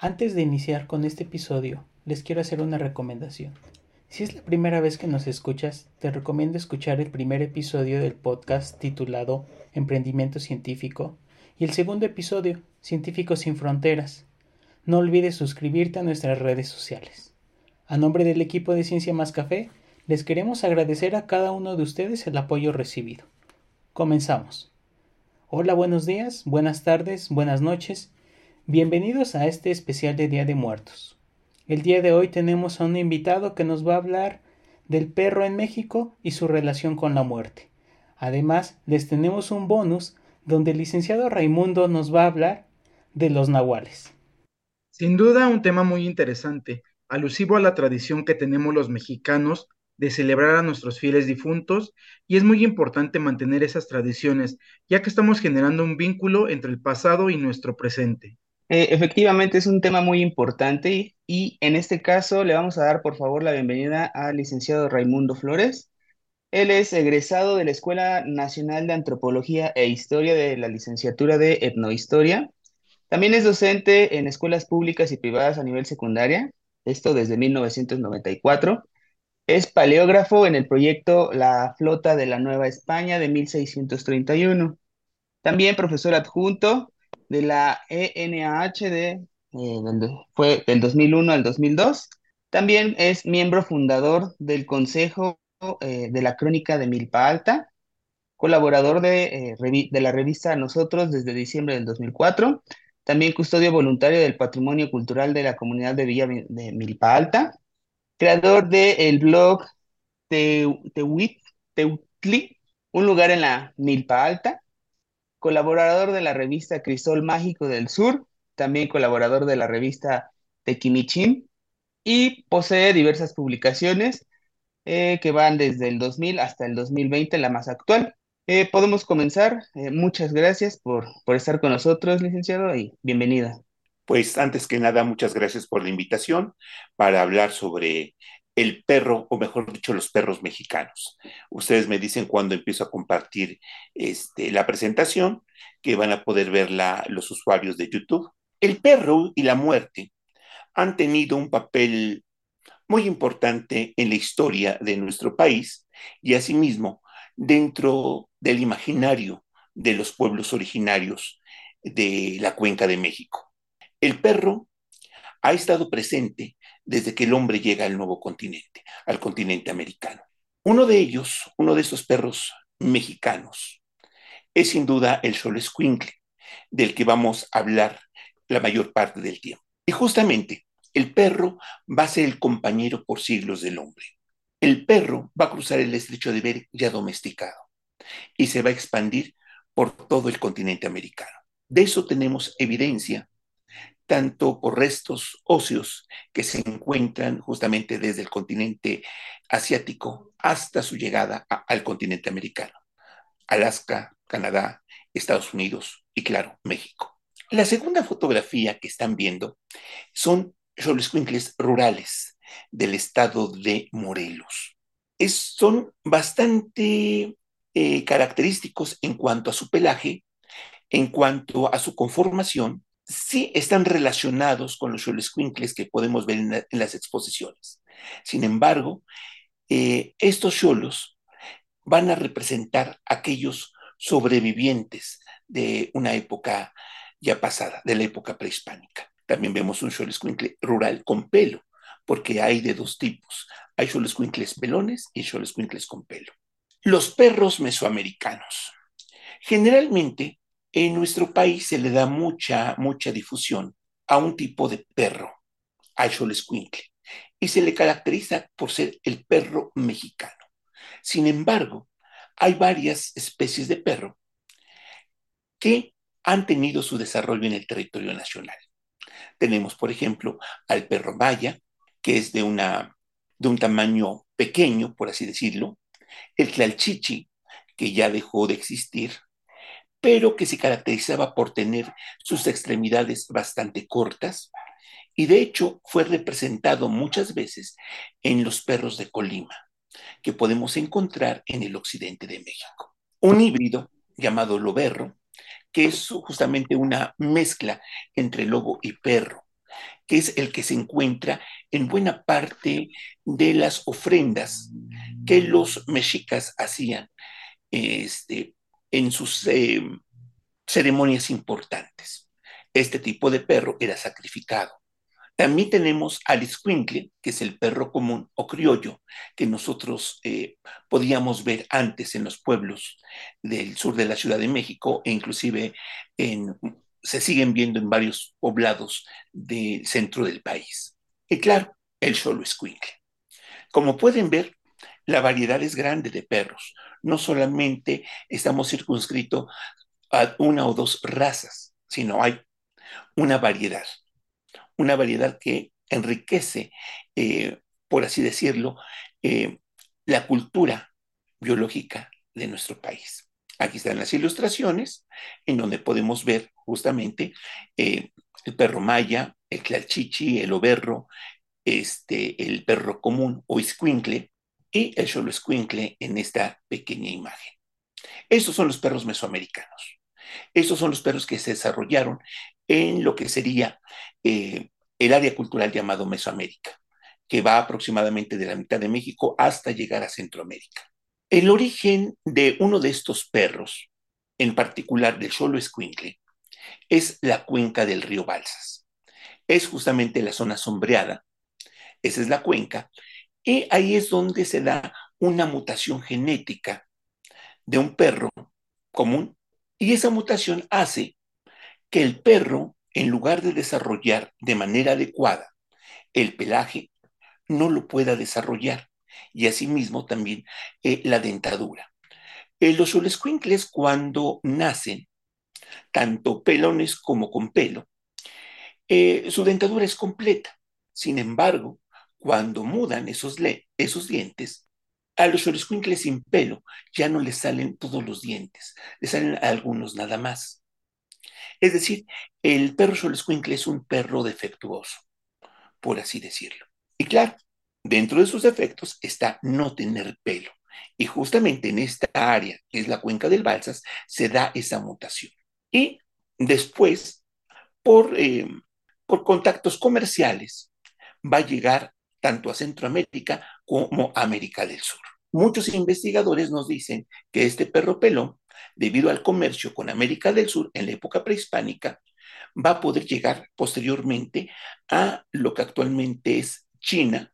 Antes de iniciar con este episodio, les quiero hacer una recomendación. Si es la primera vez que nos escuchas, te recomiendo escuchar el primer episodio del podcast titulado Emprendimiento Científico y el segundo episodio, Científicos sin Fronteras. No olvides suscribirte a nuestras redes sociales. A nombre del equipo de Ciencia Más Café, les queremos agradecer a cada uno de ustedes el apoyo recibido. Comenzamos. Hola, buenos días, buenas tardes, buenas noches. Bienvenidos a este especial de Día de Muertos. El día de hoy tenemos a un invitado que nos va a hablar del perro en México y su relación con la muerte. Además, les tenemos un bonus donde el licenciado Raimundo nos va a hablar de los nahuales. Sin duda, un tema muy interesante, alusivo a la tradición que tenemos los mexicanos de celebrar a nuestros fieles difuntos y es muy importante mantener esas tradiciones, ya que estamos generando un vínculo entre el pasado y nuestro presente. Eh, efectivamente es un tema muy importante y, en este caso le vamos a dar por favor la bienvenida al licenciado Raimundo Flores. Él es egresado de la Escuela Nacional de Antropología e Historia de la licenciatura de Etnohistoria. También es docente en escuelas públicas y privadas a nivel secundaria, esto desde 1994. Es paleógrafo en el proyecto La Flota de la Nueva España de 1631. También profesor adjunto de la ENAH de, eh, fue del 2001 al 2002. También es miembro fundador del Consejo eh, de la Crónica de Milpa Alta, colaborador de, eh, de la revista Nosotros desde diciembre del 2004, también custodio voluntario del patrimonio cultural de la comunidad de Villa de Milpa Alta, creador del blog Teutli, un lugar en la Milpa Alta, colaborador de la revista Crisol Mágico del Sur, también colaborador de la revista Tequimichín, y posee diversas publicaciones eh, que van desde el 2000 hasta el 2020, la más actual. Eh, podemos comenzar. Eh, muchas gracias por, por estar con nosotros, licenciado, y bienvenida. Pues antes que nada, muchas gracias por la invitación para hablar sobre el perro, o mejor dicho, los perros mexicanos. Ustedes me dicen cuando empiezo a compartir este, la presentación, que van a poder verla los usuarios de YouTube. El perro y la muerte han tenido un papel muy importante en la historia de nuestro país y asimismo dentro del imaginario de los pueblos originarios de la cuenca de México. El perro ha estado presente desde que el hombre llega al nuevo continente, al continente americano. Uno de ellos, uno de esos perros mexicanos, es sin duda el Xolescuincle, del que vamos a hablar la mayor parte del tiempo. Y justamente, el perro va a ser el compañero por siglos del hombre. El perro va a cruzar el estrecho de Bering ya domesticado y se va a expandir por todo el continente americano. De eso tenemos evidencia tanto por restos óseos que se encuentran justamente desde el continente asiático hasta su llegada al continente americano, Alaska, Canadá, Estados Unidos y claro, México. La segunda fotografía que están viendo son los rurales del estado de Morelos. Son bastante eh, característicos en cuanto a su pelaje, en cuanto a su conformación sí están relacionados con los xolescuincles que podemos ver en, las exposiciones. Sin embargo, eh, estos xolos van a representar aquellos sobrevivientes de una época ya pasada, de la época prehispánica. También vemos un xolescuincle rural con pelo, porque hay de dos tipos. Hay xolescuincles pelones y xolescuincles con pelo. Los perros mesoamericanos. Generalmente en nuestro país se le da mucha, mucha difusión a un tipo de perro, al Xolescuincle, y se le caracteriza por ser el perro mexicano. Sin embargo, hay varias especies de perro que han tenido su desarrollo en el territorio nacional. Tenemos, por ejemplo, al perro maya, que es de, una, de un tamaño pequeño, por así decirlo, el tlalchichi, que ya dejó de existir, pero que se caracterizaba por tener sus extremidades bastante cortas y de hecho fue representado muchas veces en los perros de Colima, que podemos encontrar en el occidente de México. Un híbrido llamado loberro, que es justamente una mezcla entre lobo y perro, que es el que se encuentra en buena parte de las ofrendas que los mexicas hacían este, en sus eh, ceremonias importantes. Este tipo de perro era sacrificado. También tenemos al escuincle, que es el perro común o criollo, que nosotros eh, podíamos ver antes en los pueblos del sur de la Ciudad de México e inclusive se siguen viendo en varios poblados del centro del país. Y claro, el solo escuincle. Como pueden ver, la variedad es grande de perros. No solamente estamos circunscritos a una o dos razas, sino hay una variedad. Una variedad que enriquece, eh, por así decirlo, eh, la cultura biológica de nuestro país. Aquí están las ilustraciones en donde podemos ver justamente eh, el perro maya, el tlalchichi, el oberro, este, el perro común o escuincle, y el solo escuincle en esta pequeña imagen. Estos son los perros mesoamericanos. Estos son los perros que se desarrollaron en lo que sería eh, el área cultural llamado Mesoamérica, que va aproximadamente de la mitad de México hasta llegar a Centroamérica. El origen de uno de estos perros, en particular del solo escuincle, es la cuenca del río Balsas. Es justamente la zona sombreada, esa es la cuenca, y ahí es donde se da una mutación genética de un perro común. Y esa mutación hace que el perro, en lugar de desarrollar de manera adecuada el pelaje, no lo pueda desarrollar. Y asimismo también eh, la dentadura. Eh, los solescuincles cuando nacen, tanto pelones como con pelo, eh, su dentadura es completa. Sin embargo, cuando mudan esos, esos dientes, a los xorescuincles sin pelo ya no les salen todos los dientes, les salen algunos nada más. Es decir, el perro xorescuincle es un perro defectuoso, por así decirlo. Y claro, dentro de sus defectos está no tener pelo. Y justamente en esta área, que es la cuenca del Balsas, se da esa mutación. Y después, por, eh, por contactos comerciales, va a llegar tanto a Centroamérica como a América del Sur. Muchos investigadores nos dicen que este perro pelón, debido al comercio con América del Sur en la época prehispánica, va a poder llegar posteriormente a lo que actualmente es China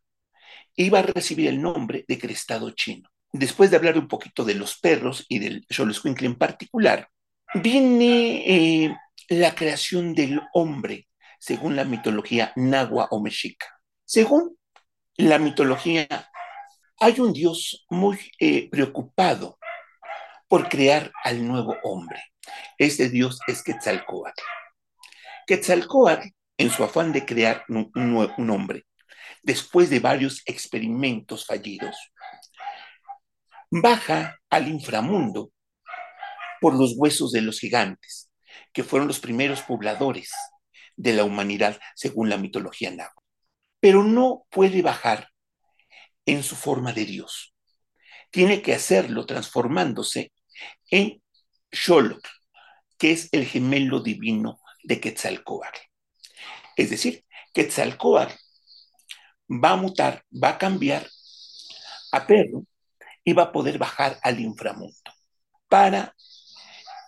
y va a recibir el nombre de crestado chino. Después de hablar un poquito de los perros y del Xoloscuincle en particular, viene eh, la creación del hombre según la mitología nahua o mexica. Según la mitología hay un Dios muy eh, preocupado por crear al nuevo hombre. Este Dios es Quetzalcoatl. Quetzalcoatl, en su afán de crear un, un hombre, después de varios experimentos fallidos, baja al inframundo por los huesos de los gigantes, que fueron los primeros pobladores de la humanidad según la mitología náhuatl pero no puede bajar en su forma de Dios. Tiene que hacerlo transformándose en Xoloc, que es el gemelo divino de Quetzalcoatl. Es decir, Quetzalcoatl va a mutar, va a cambiar a perro y va a poder bajar al inframundo para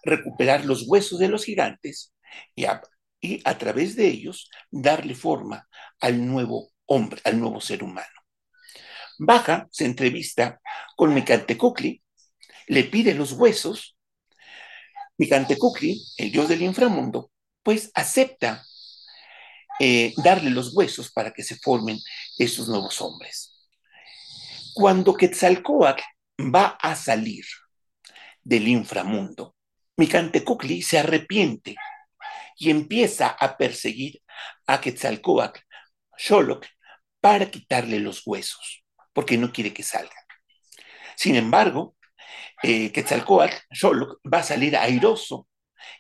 recuperar los huesos de los gigantes y a, y a través de ellos darle forma al nuevo hombre, al nuevo ser humano. Baja, se entrevista con Micantecocli, le pide los huesos. Micantecocli, el dios del inframundo, pues acepta eh, darle los huesos para que se formen esos nuevos hombres. Cuando Quetzalcoatl va a salir del inframundo, Micantecocli se arrepiente y empieza a perseguir a Quetzalcoatl, Xoloc, para quitarle los huesos, porque no quiere que salga. Sin embargo, eh, Quetzalcoatl, Xoloc, va a salir airoso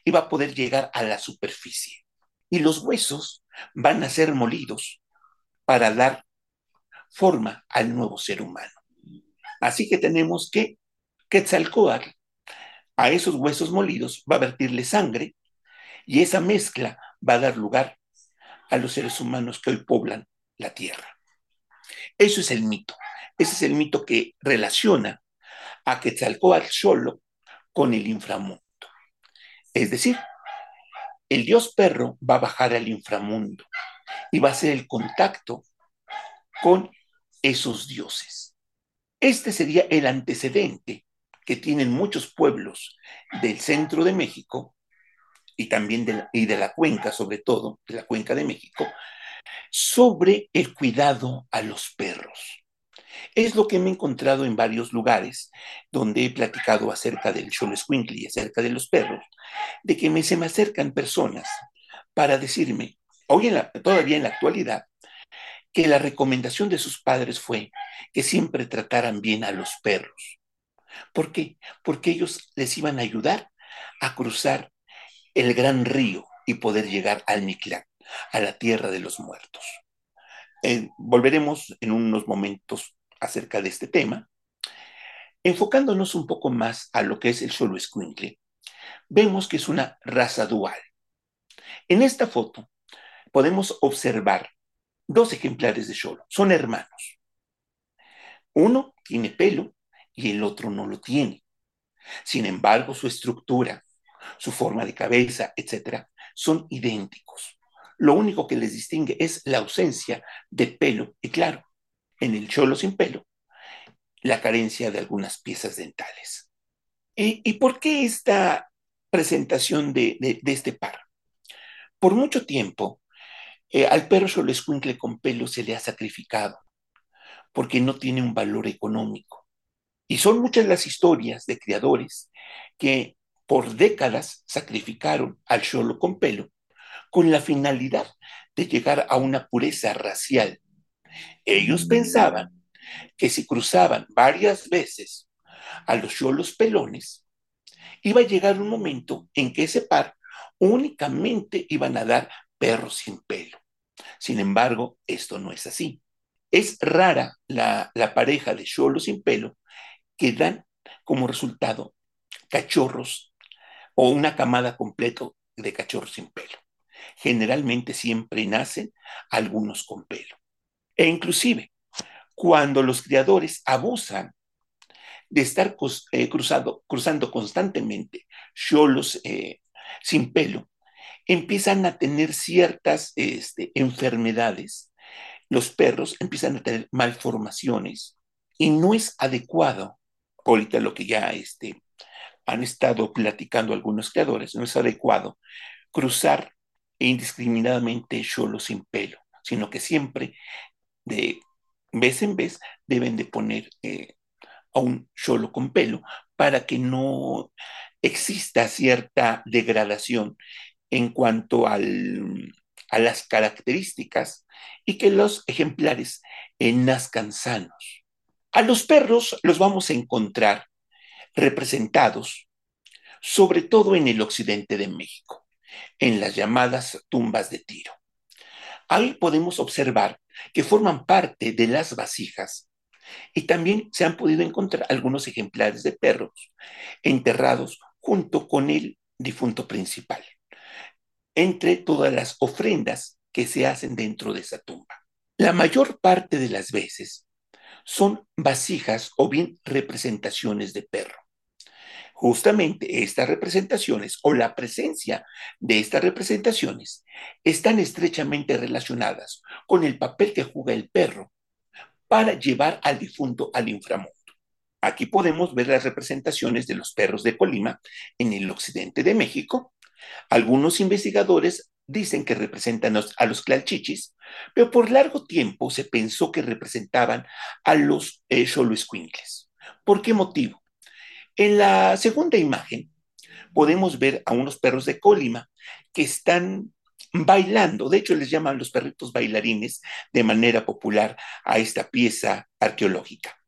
y va a poder llegar a la superficie. Y los huesos van a ser molidos para dar forma al nuevo ser humano. Así que tenemos que Quetzalcoatl a esos huesos molidos va a vertirle sangre y esa mezcla va a dar lugar a los seres humanos que hoy poblan la Tierra. Eso es el mito. Ese es el mito que relaciona a Quetzalcóatl solo con el inframundo. Es decir, el dios perro va a bajar al inframundo y va a hacer el contacto con esos dioses. Este sería el antecedente que tienen muchos pueblos del centro de México y también de la, y de la cuenca, sobre todo, de la cuenca de México, sobre el cuidado a los perros. Es lo que me he encontrado en varios lugares donde he platicado acerca del Xoloscuincle y acerca de los perros, de que me, se me acercan personas para decirme, hoy en la, todavía en la actualidad, que la recomendación de sus padres fue que siempre trataran bien a los perros. ¿Por qué? Porque ellos les iban a ayudar a cruzar el gran río y poder llegar al Mictlán, a la tierra de los muertos. Eh, volveremos en unos momentos acerca de este tema, enfocándonos un poco más a lo que es el solo escuincle, vemos que es una raza dual. En esta foto podemos observar dos ejemplares de Xolo, son hermanos. Uno tiene pelo y el otro no lo tiene. Sin embargo, su estructura, su forma de cabeza, etcétera, son idénticos. Lo único que les distingue es la ausencia de pelo y claro, en el cholo sin pelo, la carencia de algunas piezas dentales. ¿Y, por qué esta presentación de, este par? Por mucho tiempo, eh, al perro escuincle con pelo se le ha sacrificado porque no tiene un valor económico. Y son muchas las historias de criadores que por décadas sacrificaron al cholo con pelo con la finalidad de llegar a una pureza racial. Ellos pensaban que si cruzaban varias veces a los cholos pelones, iba a llegar un momento en que ese par únicamente iban a dar perros sin pelo. Sin embargo, esto no es así. Es rara la, pareja de cholos sin pelo que dan como resultado cachorros o una camada completa de cachorros sin pelo. Generalmente siempre nacen algunos con pelo. E inclusive, cuando los criadores abusan de estar eh, cruzando constantemente cholos eh, sin pelo, empiezan a tener ciertas este, enfermedades. Los perros empiezan a tener malformaciones y no es adecuado, ahorita lo que ya este, han estado platicando algunos creadores, no es adecuado cruzar indiscriminadamente solo sin pelo, sino que siempre de vez en vez deben de poner eh, a un solo con pelo para que no exista cierta degradación en cuanto al, a las características y que los ejemplares eh, nazcan sanos. A los perros los vamos a encontrar representados, sobre todo en el occidente de México, en las llamadas tumbas de tiro. Ahí podemos observar que forman parte de las vasijas y también se han podido encontrar algunos ejemplares de perros enterrados junto con el difunto principal, entre todas las ofrendas que se hacen dentro de esa tumba. La mayor parte de las veces son vasijas o bien representaciones de perro. Justamente estas representaciones o la presencia de estas representaciones están estrechamente relacionadas con el papel que juega el perro para llevar al difunto al inframundo. Aquí podemos ver las representaciones de los perros de Colima en el occidente de México. Algunos investigadores dicen que representan a los clalchichis, pero por largo tiempo se pensó que representaban a los eh, ¿Por qué motivo? En la segunda imagen podemos ver a unos perros de Colima que están bailando, de hecho les llaman los perritos bailarines de manera popular a esta pieza arqueológica.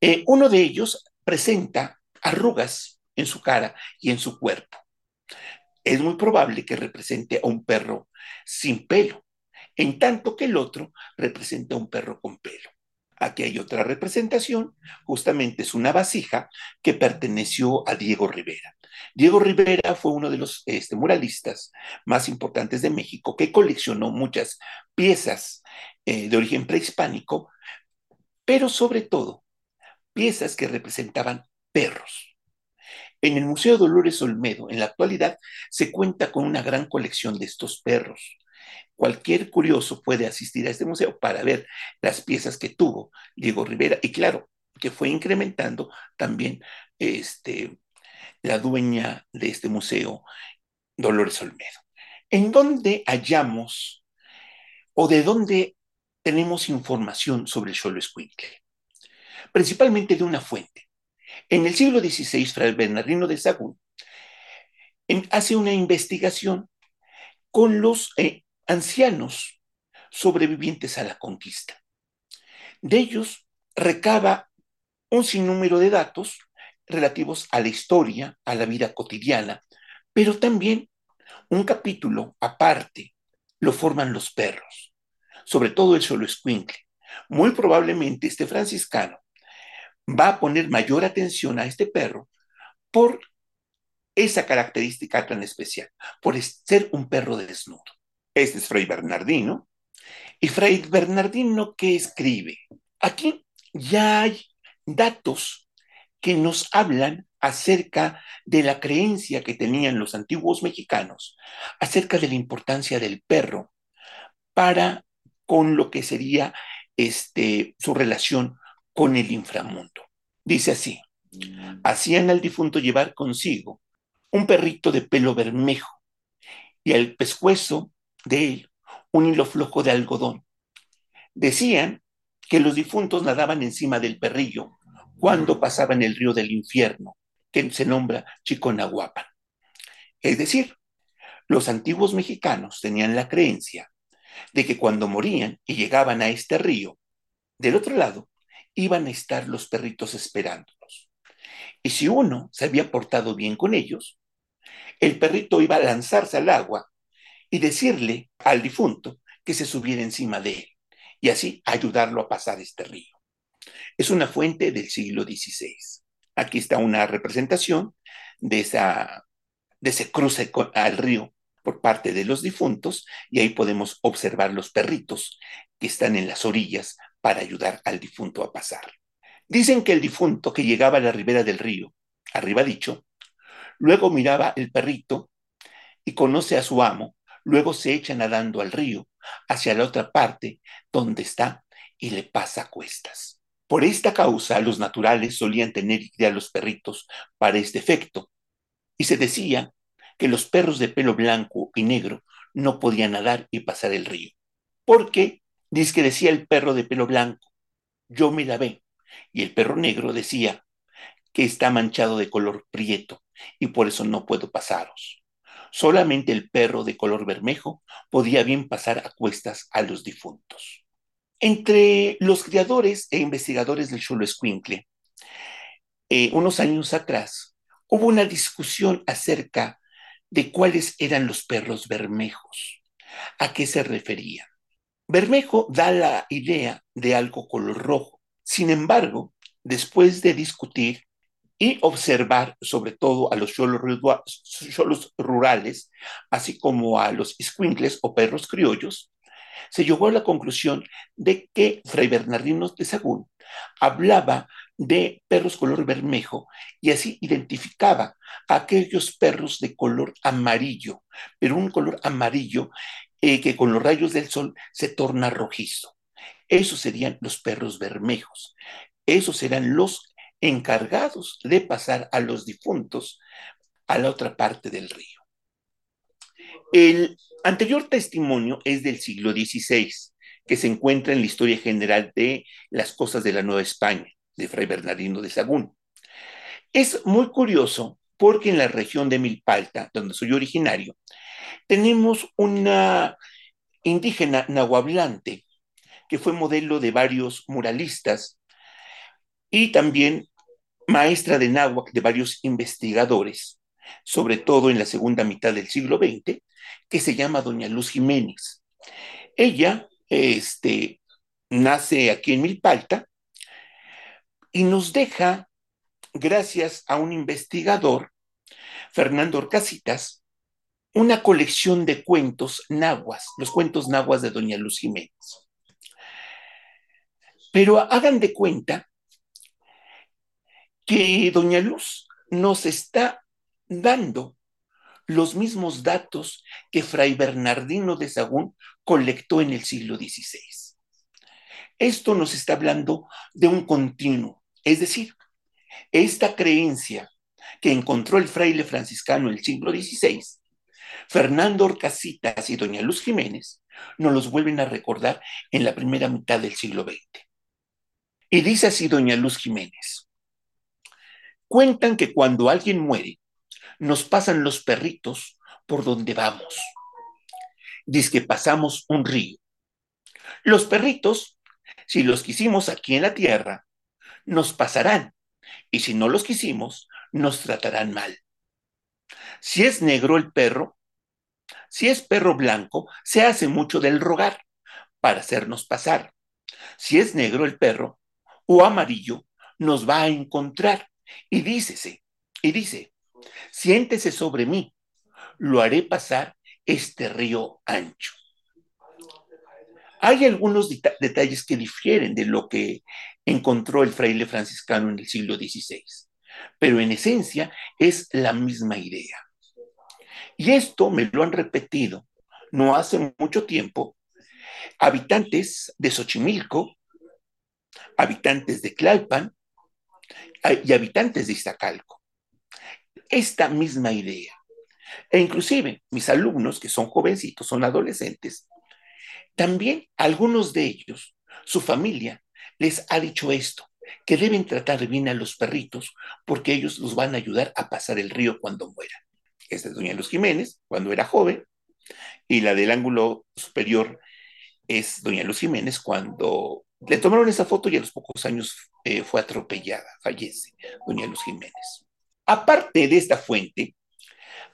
Eh, uno de ellos presenta arrugas en su cara y en su cuerpo. Es muy probable que represente a un perro sin pelo, en tanto que el otro representa a un perro con pelo. Aquí hay otra representación, justamente es una vasija que perteneció a Diego Rivera. Diego Rivera fue uno de los este, muralistas más importantes de México que coleccionó muchas piezas eh, de origen prehispánico, pero sobre todo piezas que representaban perros. En el Museo Dolores Olmedo, en la actualidad, se cuenta con una gran colección de estos perros. Cualquier curioso puede asistir a este museo para ver las piezas que tuvo Diego Rivera y claro, que fue incrementando también este, la dueña de este museo, Dolores Olmedo. ¿En dónde hallamos o de dónde tenemos información sobre el Xolo Escuincle? Principalmente de una fuente. En el siglo XVI, Fray Bernardino de Sagún hace una investigación con los eh, ancianos sobrevivientes a la conquista. De ellos recaba un sinnúmero de datos relativos a la historia, a la vida cotidiana, pero también un capítulo aparte lo forman los perros, sobre todo el solo escuincle. Muy probablemente este franciscano va a poner mayor atención a este perro por esa característica tan especial, por ser un perro desnudo. Este es Fray Bernardino. ¿Y Fray Bernardino qué escribe? Aquí ya hay datos que nos hablan acerca de la creencia que tenían los antiguos mexicanos, acerca de la importancia del perro para con lo que sería este, su relación con el inframundo. Dice así, hacían al difunto llevar consigo un perrito de pelo bermejo y al pescuezo de él un hilo flojo de algodón. Decían que los difuntos nadaban encima del perrillo cuando pasaban el río del infierno, que se nombra Chiconahuapan. Es decir, los antiguos mexicanos tenían la creencia de que cuando morían y llegaban a este río, del otro lado iban a estar los perritos esperándolos. Y si uno se había portado bien con ellos, el perrito iba a lanzarse al agua y decirle al difunto que se subiera encima de él y así ayudarlo a pasar este río. Es una fuente del siglo XVI. Aquí está una representación de, esa, de ese cruce al río por parte de los difuntos y ahí podemos observar los perritos que están en las orillas para ayudar al difunto a pasar. Dicen que el difunto que llegaba a la ribera del río, arriba dicho, luego miraba el perrito y conoce a su amo, luego se echa nadando al río, hacia la otra parte donde está y le pasa cuestas. Por esta causa, los naturales solían tener a los perritos para este efecto, y se decía que los perros de pelo blanco y negro no podían nadar y pasar el río, porque Dice que decía el perro de pelo blanco, yo me lavé. Y el perro negro decía que está manchado de color prieto y por eso no puedo pasaros. Solamente el perro de color bermejo podía bien pasar a cuestas a los difuntos. Entre los criadores e investigadores del Chulo Escuincle, eh, unos años atrás, hubo una discusión acerca de cuáles eran los perros bermejos, a qué se referían. Bermejo da la idea de algo color rojo. Sin embargo, después de discutir y observar sobre todo a los cholos rurales, así como a los squinkles o perros criollos, se llegó a la conclusión de que Fray Bernardino de Sagún hablaba de perros color bermejo y así identificaba a aquellos perros de color amarillo, pero un color amarillo eh, que con los rayos del sol se torna rojizo. Esos serían los perros bermejos. Esos serán los encargados de pasar a los difuntos a la otra parte del río. El anterior testimonio es del siglo XVI, que se encuentra en la historia general de las cosas de la Nueva España, de Fray Bernardino de Sagún. Es muy curioso porque en la región de Milpalta, donde soy originario, tenemos una indígena nahuablante que fue modelo de varios muralistas y también maestra de náhuatl de varios investigadores, sobre todo en la segunda mitad del siglo XX, que se llama Doña Luz Jiménez. Ella este, nace aquí en Milpalta y nos deja, gracias a un investigador, Fernando Orcasitas, una colección de cuentos nahuas, los cuentos nahuas de Doña Luz Jiménez. Pero hagan de cuenta que Doña Luz nos está dando los mismos datos que Fray Bernardino de Sagún colectó en el siglo XVI. Esto nos está hablando de un continuo, es decir, esta creencia que encontró el fraile franciscano en el siglo XVI, Fernando Orcasitas y Doña Luz Jiménez nos los vuelven a recordar en la primera mitad del siglo XX. Y dice así Doña Luz Jiménez, cuentan que cuando alguien muere, nos pasan los perritos por donde vamos. Dice que pasamos un río. Los perritos, si los quisimos aquí en la tierra, nos pasarán, y si no los quisimos, nos tratarán mal. Si es negro el perro, si es perro blanco, se hace mucho del rogar para hacernos pasar. Si es negro el perro o amarillo, nos va a encontrar. Y dícese, y dice, siéntese sobre mí, lo haré pasar este río ancho. Hay algunos detalles que difieren de lo que encontró el fraile franciscano en el siglo XVI, pero en esencia es la misma idea. Y esto me lo han repetido no hace mucho tiempo habitantes de Xochimilco, habitantes de Tlalpan y habitantes de Iztacalco esta misma idea. E inclusive mis alumnos, que son jovencitos, son adolescentes, también algunos de ellos, su familia, les ha dicho esto, que deben tratar bien a los perritos porque ellos los van a ayudar a pasar el río cuando mueran. Esta es Doña Luz Jiménez, cuando era joven, y la del ángulo superior es Doña Luz Jiménez cuando le tomaron esa foto y a los pocos años eh, fue atropellada, fallece Doña Luz Jiménez. Aparte de esta fuente,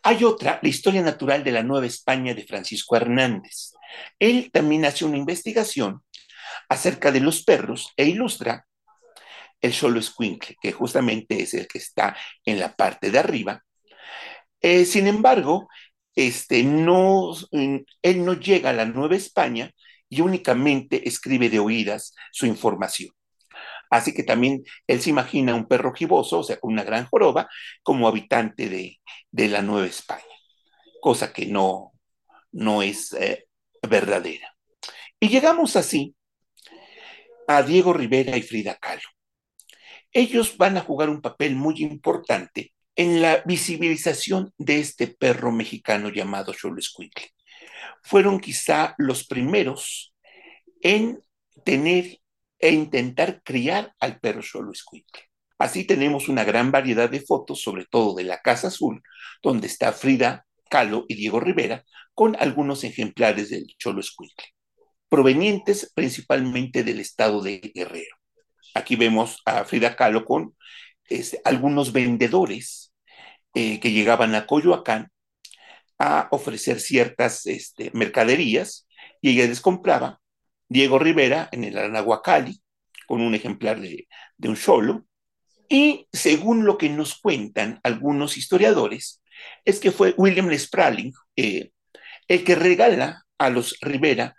hay otra, la historia natural de la Nueva España de Francisco Hernández. Él también hace una investigación acerca de los perros e ilustra el solo escuincle, que justamente es el que está en la parte de arriba. Eh, sin embargo, este, no, él no llega a la Nueva España y únicamente escribe de oídas su información. Así que también él se imagina un perro giboso, o sea, con una gran joroba, como habitante de, la Nueva España, cosa que no, no es eh, verdadera. Y llegamos así a Diego Rivera y Frida Kahlo. Ellos van a jugar un papel muy importante en la visibilización de este perro mexicano llamado Cholo Fueron quizá los primeros en tener e intentar criar al perro Cholo Escuincle. Así tenemos una gran variedad de fotos, sobre todo de la Casa Azul, donde está Frida Kahlo y Diego Rivera, con algunos ejemplares del Cholo Escuincle, provenientes principalmente del estado de Guerrero. Aquí vemos a Frida Kahlo con este, algunos vendedores eh, que llegaban a Coyoacán a ofrecer ciertas este, mercaderías y ella les compraba Diego Rivera en el Anahuacali, con un ejemplar de, un solo. Y según lo que nos cuentan algunos historiadores, es que fue William Spradling eh, el que regala a los Rivera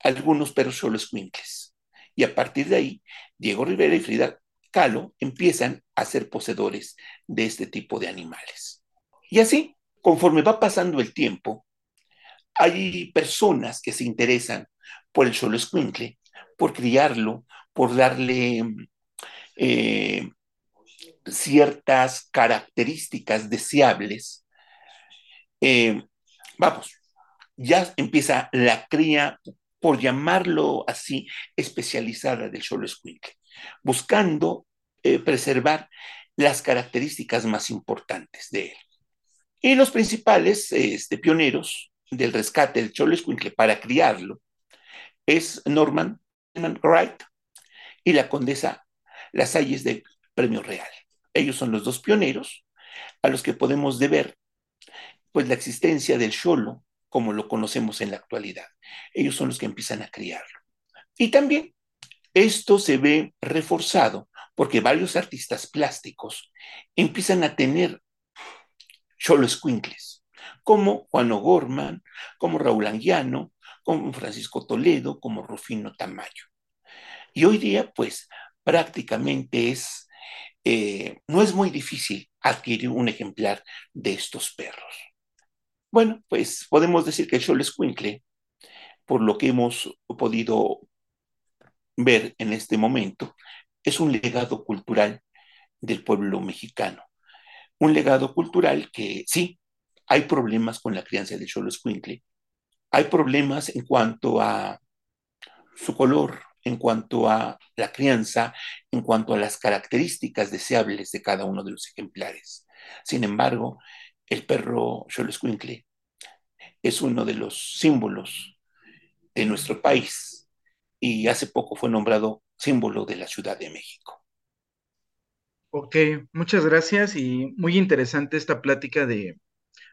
algunos perros solo quincles. Y a partir de ahí, Diego Rivera y Frida Kahlo empiezan a ser poseedores de este tipo de animales. Y así, conforme va pasando el tiempo, hay personas que se interesan por el solo escuincle, por criarlo, por darle eh, ciertas características deseables. Eh, vamos, ya empieza la cría, por llamarlo así, especializada del solo escuincle, buscando eh, preservar las características más importantes de él. Y los principales este, pioneros del rescate del cholo escuincle para criarlo es Norman Wright y la condesa Lasalles de Premio Real. Ellos son los dos pioneros a los que podemos deber pues la existencia del cholo como lo conocemos en la actualidad. Ellos son los que empiezan a criarlo. Y también esto se ve reforzado porque varios artistas plásticos empiezan a tener solo escuincles, como Juan O'Gorman, como Raúl Anguiano, como Francisco Toledo, como Rufino Tamayo. Y hoy día, pues, prácticamente es, eh, no es muy difícil adquirir un ejemplar de estos perros. Bueno, pues podemos decir que el Cholo Escuincle, por lo que hemos podido ver en este momento, es un legado cultural del pueblo mexicano. Un legado cultural que sí, hay problemas con la crianza del Cholo Escuincle, hay problemas en cuanto a su color, en cuanto a la crianza, en cuanto a las características deseables de cada uno de los ejemplares. Sin embargo, el perro Xoloscuincle es uno de los símbolos de nuestro país y hace poco fue nombrado símbolo de la Ciudad de México. Ok, muchas gracias y muy interesante esta plática de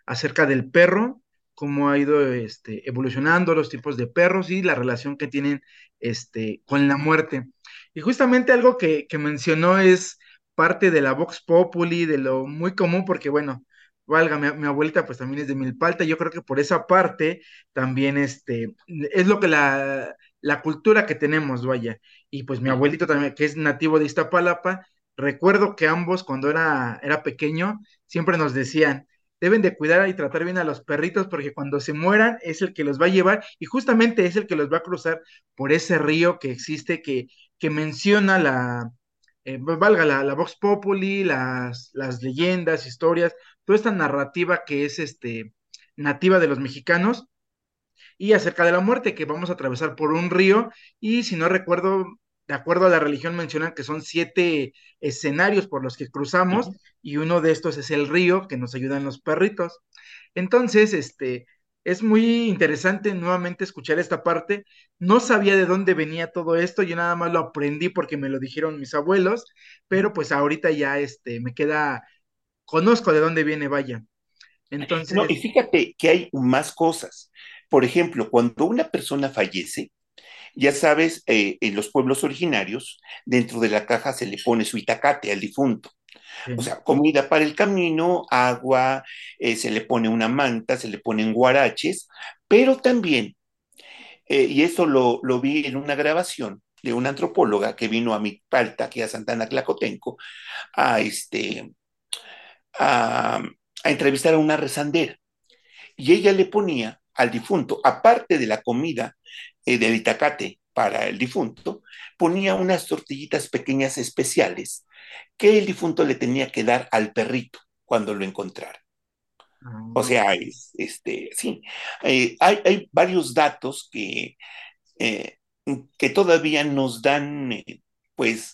acerca del perro cómo ha ido este, evolucionando los tipos de perros y la relación que tienen este, con la muerte. Y justamente algo que, mencionó es parte de la Vox Populi, de lo muy común, porque bueno, valga, mi, abuelita pues también es de Milpalta, yo creo que por esa parte también este, es lo que la, la cultura que tenemos, vaya. Y pues mi abuelito también, que es nativo de Iztapalapa, recuerdo que ambos cuando era, era pequeño siempre nos decían, deben de cuidar y tratar bien a los perritos porque cuando se mueran es el que los va a llevar y justamente es el que los va a cruzar por ese río que existe que, que menciona la, eh, valga la, la Vox Populi, las, las leyendas, historias, toda esta narrativa que es este, nativa de los mexicanos y acerca de la muerte, que vamos a atravesar por un río y si no recuerdo, de acuerdo a la religión, mencionan que son siete escenarios por los que cruzamos y uno de estos es el río que nos ayudan los perritos. Entonces, este, es muy interesante nuevamente escuchar esta parte. No sabía de dónde venía todo esto, yo nada más lo aprendí porque me lo dijeron mis abuelos, pero pues ahorita ya este, me queda, conozco de dónde viene, vaya. Entonces... No, y fíjate que hay más cosas. Por ejemplo, cuando una persona fallece, ya sabes, eh, en los pueblos originarios, dentro de la caja se le pone su itacate al difunto. O sea, comida para el camino, agua, eh, se le pone una manta, se le ponen guaraches, pero también, eh, y eso lo, vi en una grabación de una antropóloga que vino a mi palta, aquí a Santana Clacotenco, a, este, a, a entrevistar a una rezandera. Y ella le ponía al difunto, aparte de la comida eh, del itacate para el difunto, ponía unas tortillitas pequeñas especiales que el difunto le tenía que dar al perrito cuando lo encontrara. O sea, ah. este, sí, eh, hay, varios datos que, eh, que todavía nos dan, pues,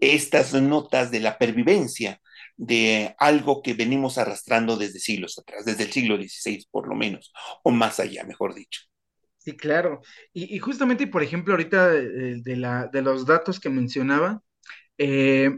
estas notas de la pervivencia de algo que venimos arrastrando desde siglos atrás, desde el siglo XVI por lo menos, o más allá, mejor dicho. Sí, claro. Y, justamente, por ejemplo, ahorita de, la, de los datos que mencionaba, eh,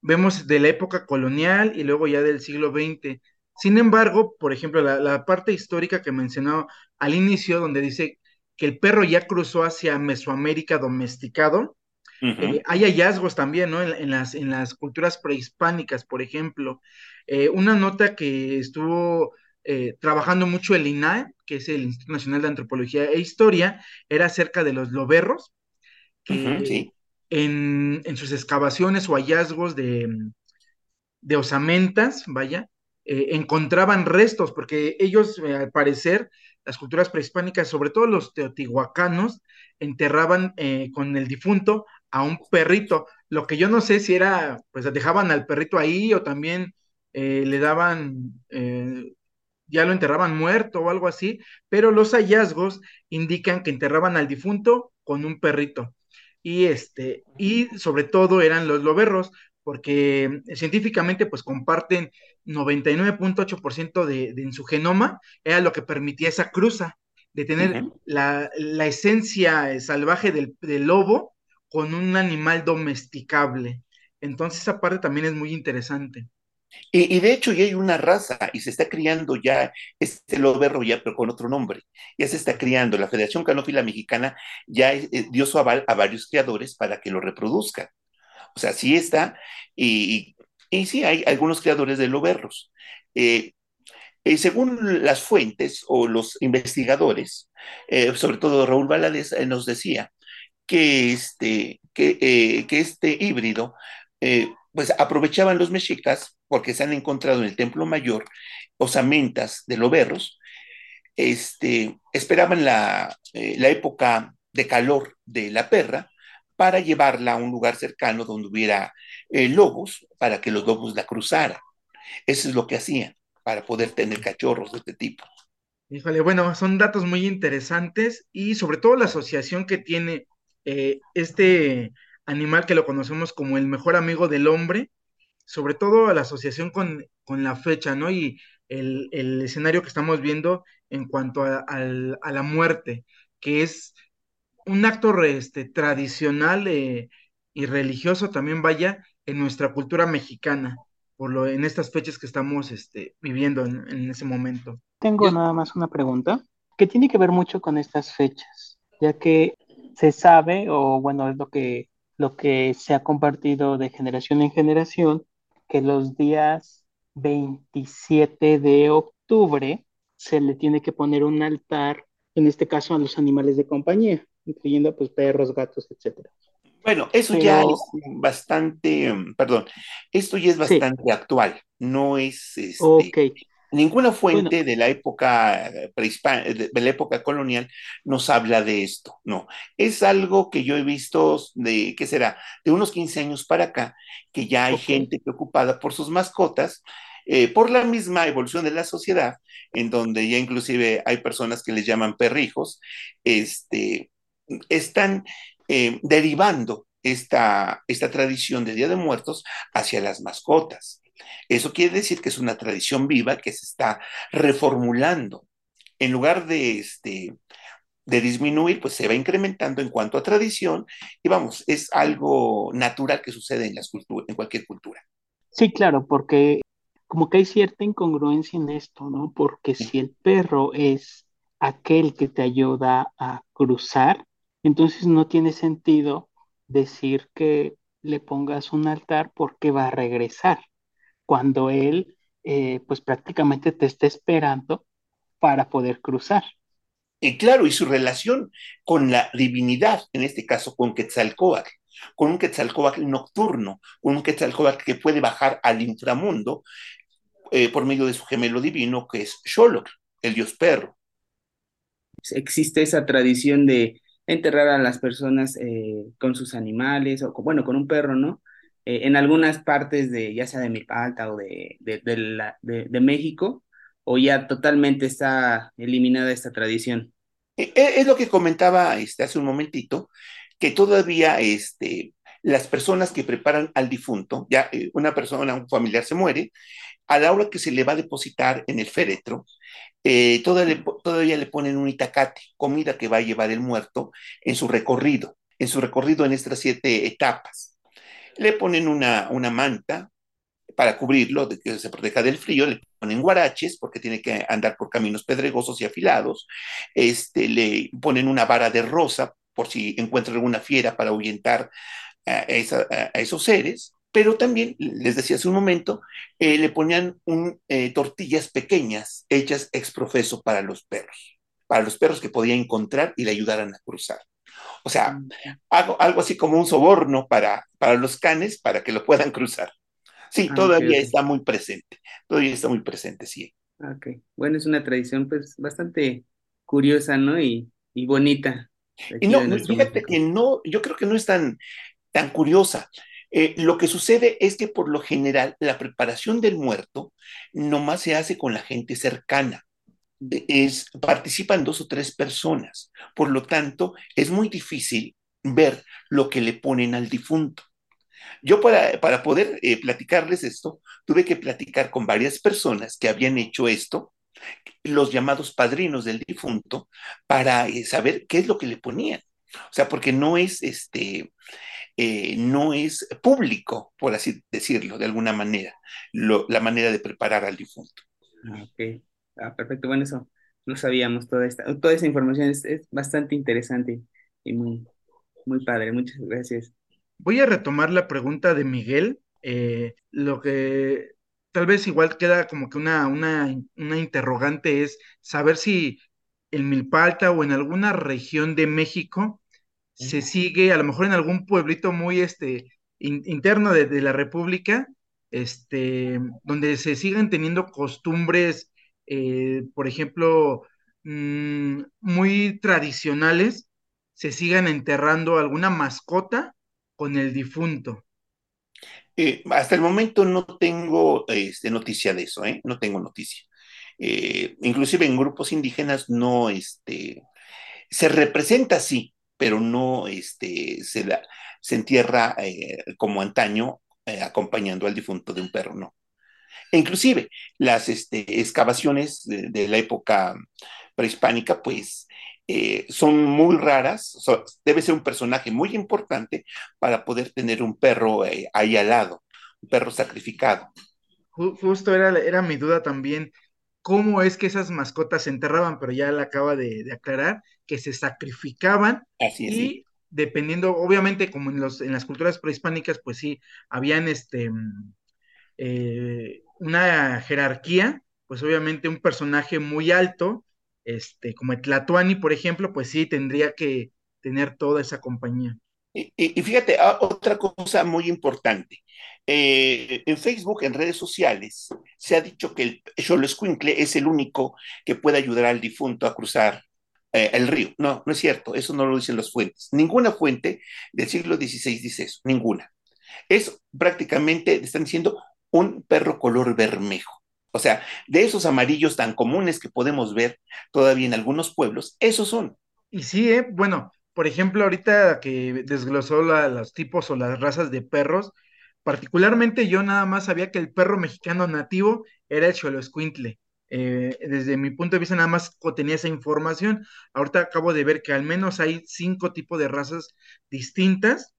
vemos de la época colonial y luego ya del siglo XX. Sin embargo, por ejemplo, la, parte histórica que mencionó al inicio, donde dice que el perro ya cruzó hacia Mesoamérica domesticado, eh, hay hallazgos también, ¿no? En, las, en las culturas prehispánicas, por ejemplo. Eh, una nota que estuvo eh, trabajando mucho el INAE, que es el Instituto Nacional de Antropología e Historia, era acerca de los loberros, que en, sus excavaciones o hallazgos de, de osamentas, vaya, eh, encontraban restos, porque ellos, eh, al parecer, las culturas prehispánicas, sobre todo los teotihuacanos, enterraban con el difunto a un perrito. Lo que yo no sé si era, pues dejaban al perrito ahí o también le daban ya lo enterraban muerto o algo así, pero los hallazgos indican que enterraban al difunto con un perrito. Y este, y sobre todo eran los loberros, porque científicamente pues comparten 99.8% de, de en su genoma, era lo que permitía esa cruza, de tener la, esencia salvaje del, del lobo con un animal domesticable. Entonces esa parte también es muy interesante. Y, de hecho ya hay una raza y se está criando ya este loberro ya, pero con otro nombre. Ya se está criando. La Federación Canófila Mexicana ya eh, dio su aval a varios criadores para que lo reproduzcan. O sea, sí está, y, y sí hay algunos creadores de loberros. Eh, eh, según las fuentes o los investigadores, eh, sobre todo Raúl Valadez nos decía que este, que, este híbrido, pues aprovechaban los mexicas porque se han encontrado en el Templo Mayor osamentas de loberros, este, esperaban la, eh, la época de calor de la perra para llevarla a un lugar cercano donde hubiera eh, lobos, para que los lobos la cruzaran. Eso es lo que hacían para poder tener cachorros de este tipo. Híjole, bueno, son datos muy interesantes y sobre todo la asociación que tiene eh, este animal que lo conocemos como el mejor amigo del hombre, sobre todo la asociación con, con la fecha, ¿no? Y el, el escenario que estamos viendo en cuanto a, a la muerte, que es un acto re- este, tradicional eh, y religioso también vaya en nuestra cultura mexicana, por lo en estas fechas que estamos este, viviendo en, en ese momento. Tengo Yo, nada más una pregunta que tiene que ver mucho con estas fechas, ya que se sabe, o bueno, es lo que, lo que se ha compartido de generación en generación, que los días 27 de octubre se le tiene que poner un altar, en este caso a los animales de compañía, incluyendo pues perros, gatos, etcétera. Bueno, eso ya es bastante, mm, perdón, esto ya es sí, bastante actual, no es este, ok, ninguna bueno, fuente de la época prehispa- de de la época colonial nos habla de esto, no, es algo que yo he visto de, ¿qué será? De unos 15 años para acá, que ya hay gente preocupada por sus mascotas, eh, por la misma evolución de la sociedad, en donde ya inclusive hay personas que les llaman perrijos, este, están eh, derivando esta, esta tradición de Día de Muertos hacia las mascotas. Eso quiere decir que es una tradición viva que se está reformulando. En lugar de, este, de disminuir, pues se va incrementando en cuanto a tradición y vamos, es algo natural que sucede en, las culturas, en cualquier cultura. sí, claro, porque como que hay cierta incongruencia en esto, ¿no? Porque si el perro es aquel que te ayuda a cruzar, entonces no tiene sentido decir que le pongas un altar porque va a regresar, cuando él, eh, pues prácticamente te está esperando para poder cruzar. Y claro, y su relación con la divinidad, en este caso con Quetzalcóatl, con un Quetzalcóatl nocturno, con un Quetzalcóatl que puede bajar al inframundo eh, por medio de su gemelo divino, que es Xolotl, el dios perro. existe esa tradición de enterrar a las personas eh, con sus animales, o con- bueno, con un perro, ¿no? Eh, en algunas partes de, ya sea de Milpalta o de, de, de la- de- México, o ya totalmente está eliminada esta tradición. Eh, eh, Es lo que comentaba este, hace un momentito, que todavía este, las personas que preparan al difunto, ya eh, una persona, un familiar se muere, a la hora que se le va a depositar en el féretro, eh, todavía, le, todavía le ponen un itacate, comida que va a llevar el muerto en su recorrido, en su recorrido en estas siete etapas. Le ponen una, una manta para cubrirlo, de que se proteja del frío, le ponen guaraches porque tiene que andar por caminos pedregosos y afilados, este, le ponen una vara de rosa por si encuentra alguna fiera para ahuyentar a, esos seres, pero también, les decía hace un momento, eh, le ponían un, eh, tortillas pequeñas hechas ex profeso para los perros, para los perros que podía encontrar y le ayudaran a cruzar. O sea, algo, algo así como un soborno para, para los canes para que lo puedan cruzar. Sí, Ah, todavía está muy presente, todavía está muy presente, sí. Ok, bueno, es una tradición pues bastante curiosa, ¿no? Y, y bonita Y no, fíjate que no, yo creo que no es tan, tan curiosa. Eh, lo que sucede es que por lo general la preparación del muerto nomás se hace con la gente cercana. Es, participan dos o tres personas. Por lo tanto, es muy difícil ver lo que le ponen al difunto. Yo para, para poder eh, platicarles esto, tuve que platicar con varias personas que habían hecho esto, los llamados padrinos del difunto, para eh, saber qué es lo que le ponían. O sea, porque no es este, eh, no es público, por así decirlo, de alguna manera, lo, la manera de preparar al difunto. Ah, ok, ah, perfecto, bueno, eso no sabíamos toda esta, toda esa información es, es bastante interesante y muy, muy padre, muchas gracias. voy a retomar la pregunta de Miguel, eh, lo que tal vez igual queda como que una, una, una interrogante es saber si en Milpalta o en alguna región de México se sigue, a lo mejor en algún pueblito muy este, in- interno de, de la República, este, donde se sigan teniendo costumbres, eh, por ejemplo, mm, muy tradicionales, se sigan enterrando alguna mascota con el difunto. Eh, hasta el momento no tengo este, noticia de eso, ¿eh? No tengo noticia. Eh, inclusive en grupos indígenas no, este, se representa sí, pero no este, se, entierra como antaño acompañando al difunto de un perro, no. E inclusive las este, excavaciones de, de, la época prehispánica, pues eh, son muy raras, debe ser un personaje muy importante para poder tener un perro eh, ahí al lado, un perro sacrificado. Justo era, era mi duda también, cómo es que esas mascotas se enterraban, pero ya la acaba de, de aclarar, que se sacrificaban Así es, y sí. dependiendo, obviamente como en, los, en las culturas prehispánicas, pues sí, habían este, eh, una jerarquía, pues obviamente un personaje muy alto, este, como el Tlatoani, por ejemplo, pues sí, tendría que tener toda esa compañía. Y, fíjate, ah, otra cosa muy importante. Eh, en Facebook, en redes sociales, se ha dicho que el Xoloescuincle es el único que puede ayudar al difunto a cruzar eh, el río. No, no es cierto, eso no lo dicen las fuentes. Ninguna fuente del siglo XVI dice eso, ninguna. Es prácticamente, están diciendo, un perro color bermejo. O sea, de esos amarillos tan comunes que podemos ver todavía en algunos pueblos, esos son. Y sí, eh, bueno, por ejemplo, ahorita que desglosó los tipos o las razas de perros, particularmente yo nada más sabía que el perro mexicano nativo era el Xoloescuintle. Eh, desde mi punto de vista nada más tenía esa información. Ahorita acabo de ver que al menos hay cinco tipos de razas distintas.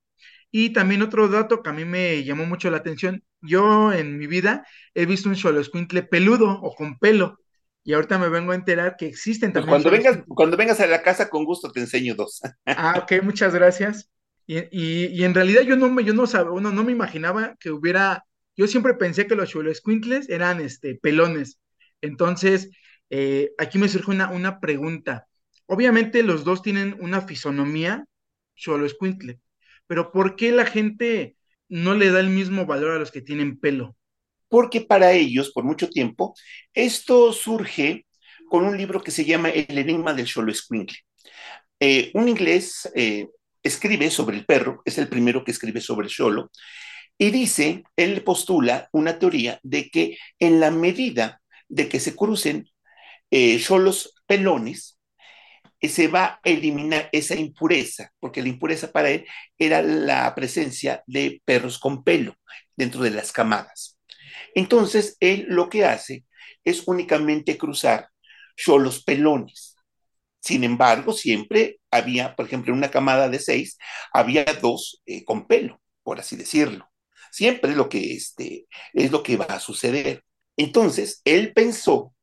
Y también otro dato que a mí me llamó mucho la atención, yo en mi vida he visto un Xoloescuintle peludo o con pelo. Y ahorita me vengo a enterar que existen Pues también. cuando, vengas, cuando vengas a la casa, con gusto te enseño dos. Ah, ok, muchas gracias. Y, y, y, en realidad yo no me, yo no sabía, uno no me imaginaba que hubiera, yo siempre pensé que los Xoloescuintles eran este, pelones. Entonces, eh, aquí me surge una, una pregunta. Obviamente los dos tienen una fisonomía Xoloescuintle, pero ¿por qué la gente no le da el mismo valor a los que tienen pelo? Porque para ellos, por mucho tiempo, esto surge con un libro que se llama El enigma del Xoloescuincle. Eh, un inglés eh, escribe sobre el perro, es el primero que escribe sobre el y dice, él postula una teoría de que en la medida de que se crucen eh, Xolos pelones, se va a eliminar esa impureza, porque la impureza para él era la presencia de perros con pelo dentro de las camadas. Entonces, él lo que hace es únicamente cruzar solos pelones. Sin embargo, siempre había, por ejemplo, en una camada de seis, había dos eh, con pelo, por así decirlo. Siempre lo que, este, es lo que va a suceder. Entonces, él pensó,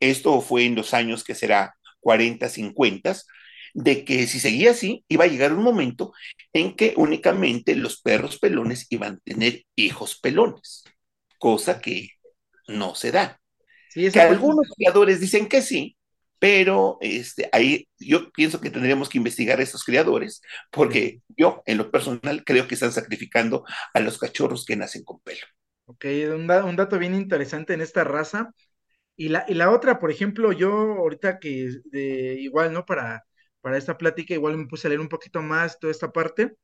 esto fue en los años que será 40, 50, de que si seguía así, iba a llegar un momento en que únicamente los perros pelones iban a tener hijos pelones, cosa que no se da. Sí, que algunos criadores dicen que sí, pero este, ahí yo pienso que tendríamos que investigar a estos criadores, porque yo, en lo personal, creo que están sacrificando a los cachorros que nacen con pelo. Ok, un, da un dato bien interesante en esta raza. Y la, y la otra, por ejemplo, yo ahorita que de, igual, ¿no? Para, para esta plática, igual me puse a leer un poquito más toda esta parte.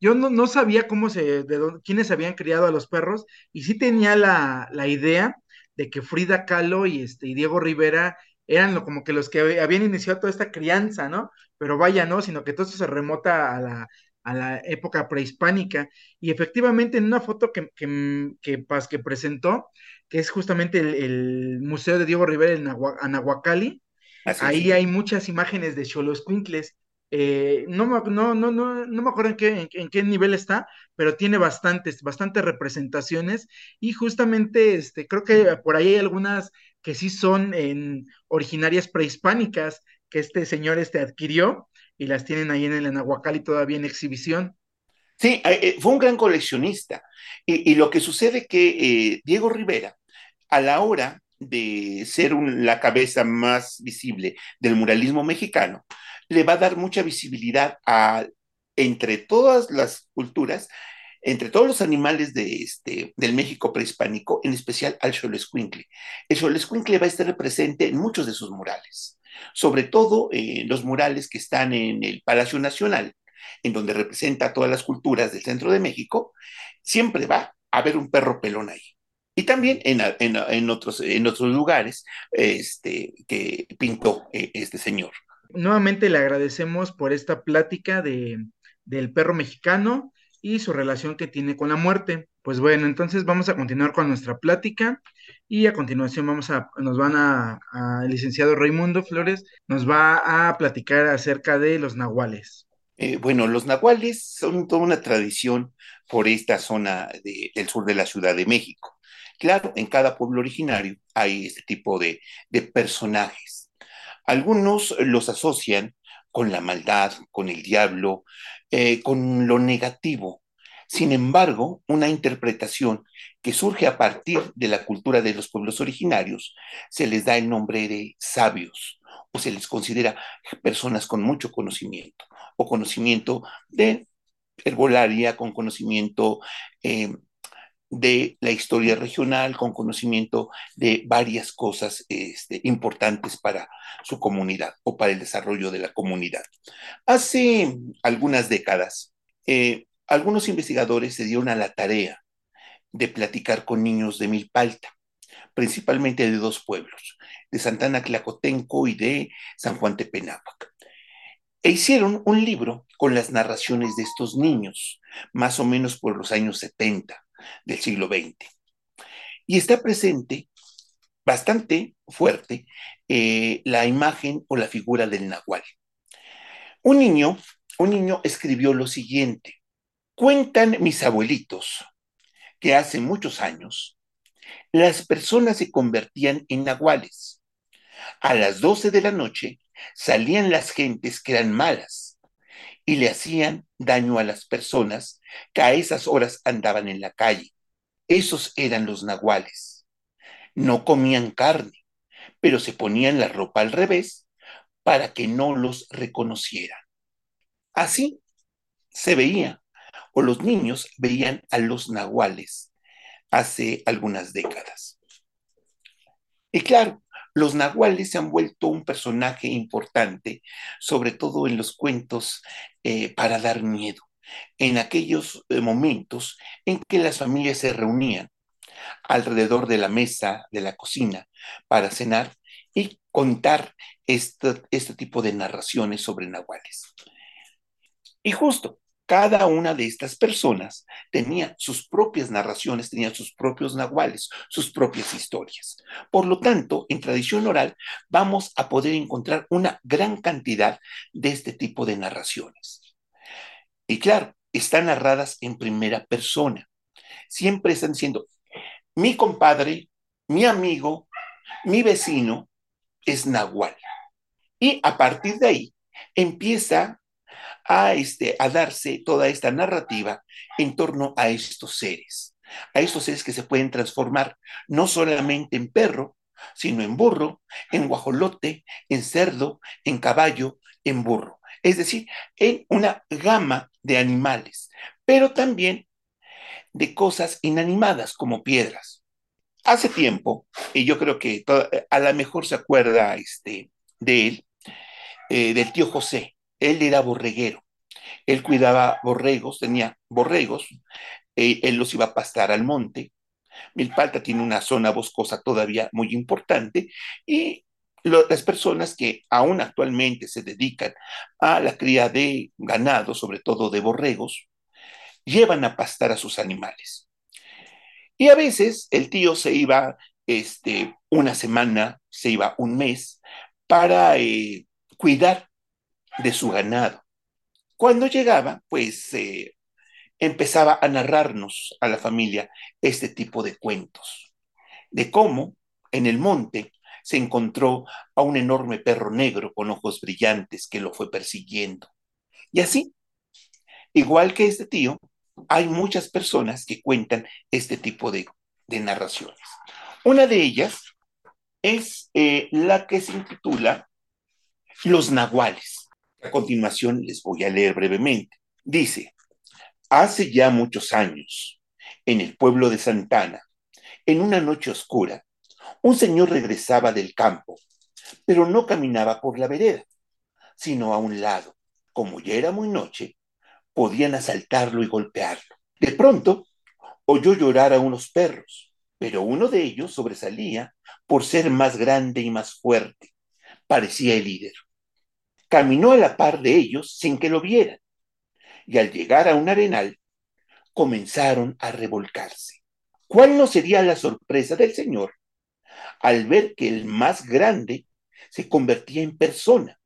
Yo no, no sabía cómo se, de dónde, quiénes habían criado a los perros, y sí tenía la, la idea de que Frida Kahlo y, este, y Diego Rivera eran lo, como que los que habían iniciado toda esta crianza, ¿no? Pero vaya, ¿no? Sino que todo esto se remota a la, a la época prehispánica. Y efectivamente, en una foto que, que, que, que presentó, que es justamente el, el, Museo de Diego Rivera en Anahuacalli, Así ahí es. hay muchas imágenes de Xoloescuintles. Eh, no, no, no, no, no me acuerdo en qué, en, en, qué nivel está, pero tiene bastantes, bastantes representaciones y justamente este, creo que por ahí hay algunas que sí son en originarias prehispánicas que este señor este adquirió y las tienen ahí en el Anahuacalli todavía en exhibición. Sí, eh, eh, fue un gran coleccionista. Y, y lo que sucede que eh, Diego Rivera, a la hora de ser la cabeza más visible del muralismo mexicano, le va a dar mucha visibilidad a, entre todas las culturas, entre todos los animales de este, del México prehispánico, en especial al Xolescuincle. El Xolescuincle va a estar presente en muchos de sus murales, sobre todo en los murales que están en el Palacio Nacional, en donde representa todas las culturas del centro de México, siempre va a haber un perro pelón ahí. Y también en, en, en otros, en otros lugares este, que pintó eh, este señor. Nuevamente le agradecemos por esta plática de, del perro mexicano y su relación que tiene con la muerte. Pues bueno, entonces vamos a continuar con nuestra plática y a continuación vamos a, nos van a, a el licenciado Raimundo Flores, nos va a platicar acerca de los nahuales. Eh, bueno, los nahuales son toda una tradición por esta zona de, del sur de la Ciudad de México. Claro, en cada pueblo originario hay este tipo de, de personajes. Algunos los asocian con la maldad, con el diablo, eh, con lo negativo. Sin embargo, una interpretación que surge a partir de la cultura de los pueblos originarios se les da el nombre de sabios o se les considera personas con mucho conocimiento o conocimiento de herbolaria, con conocimiento eh, de la historia regional, con conocimiento de varias cosas este, importantes para su comunidad o para el desarrollo de la comunidad. Hace algunas décadas, eh, algunos investigadores se dieron a la tarea de platicar con niños de Milpalta, principalmente de dos pueblos, de Santana Tlacotenco y de San Juan Tepenápac. E hicieron un libro con las narraciones de estos niños, más o menos por los años 70 del siglo XX. Y está presente bastante fuerte eh, la imagen o la figura del nahual. Un niño, un niño escribió lo siguiente, cuentan mis abuelitos que hace muchos años las personas se convertían en nahuales. A las 12 de la noche salían las gentes que eran malas y le hacían daño a las personas que a esas horas andaban en la calle. Esos eran los nahuales. No comían carne, pero se ponían la ropa al revés para que no los reconocieran. Así se veía, o los niños veían a los nahuales hace algunas décadas. Y claro, los nahuales se han vuelto un personaje importante, sobre todo en los cuentos eh, para dar miedo, en aquellos eh, momentos en que las familias se reunían alrededor de la mesa de la cocina para cenar y contar este, este tipo de narraciones sobre nahuales. Y justo cada una de estas personas tenía sus propias narraciones, tenía sus propios nahuales, sus propias historias. Por lo tanto, en tradición oral vamos a poder encontrar una gran cantidad de este tipo de narraciones. Y claro, están narradas en primera persona. Siempre están diciendo, mi compadre, mi amigo, mi vecino es nahual. Y a partir de ahí empieza a, este, a darse toda esta narrativa en torno a estos seres, a estos seres que se pueden transformar no solamente en perro, sino en burro, en guajolote, en cerdo, en caballo, en burro. Es decir, en una gama de animales, pero también de cosas inanimadas como piedras. Hace tiempo, y yo creo que a lo mejor se acuerda este, de él, eh, del tío José, él era borreguero. Él cuidaba borregos, tenía borregos, eh, él los iba a pastar al monte. Milpalta tiene una zona boscosa todavía muy importante y lo, las personas que aún actualmente se dedican a la cría de ganado, sobre todo de borregos, llevan a pastar a sus animales. Y a veces el tío se iba este, una semana, se iba un mes para eh, cuidar de su ganado. Cuando llegaba, pues eh, empezaba a narrarnos a la familia este tipo de cuentos, de cómo en el monte se encontró a un enorme perro negro con ojos brillantes que lo fue persiguiendo. Y así, igual que este tío, hay muchas personas que cuentan este tipo de, narraciones. Una de ellas es eh, la que se intitula Los Nahuales. A continuación les voy a leer brevemente. Dice, hace ya muchos años, en el pueblo de Santana, en una noche oscura, un señor regresaba del campo, pero no caminaba por la vereda, sino a un lado. Como ya era muy noche, podían asaltarlo y golpearlo. De pronto, oyó llorar a unos perros, pero uno de ellos sobresalía por ser más grande y más fuerte. Parecía el líder. Caminó a la par de ellos sin que lo vieran, y al llegar a un arenal, comenzaron a revolcarse. ¿Cuál no sería la sorpresa del señor al ver que el más grande se convertía en persona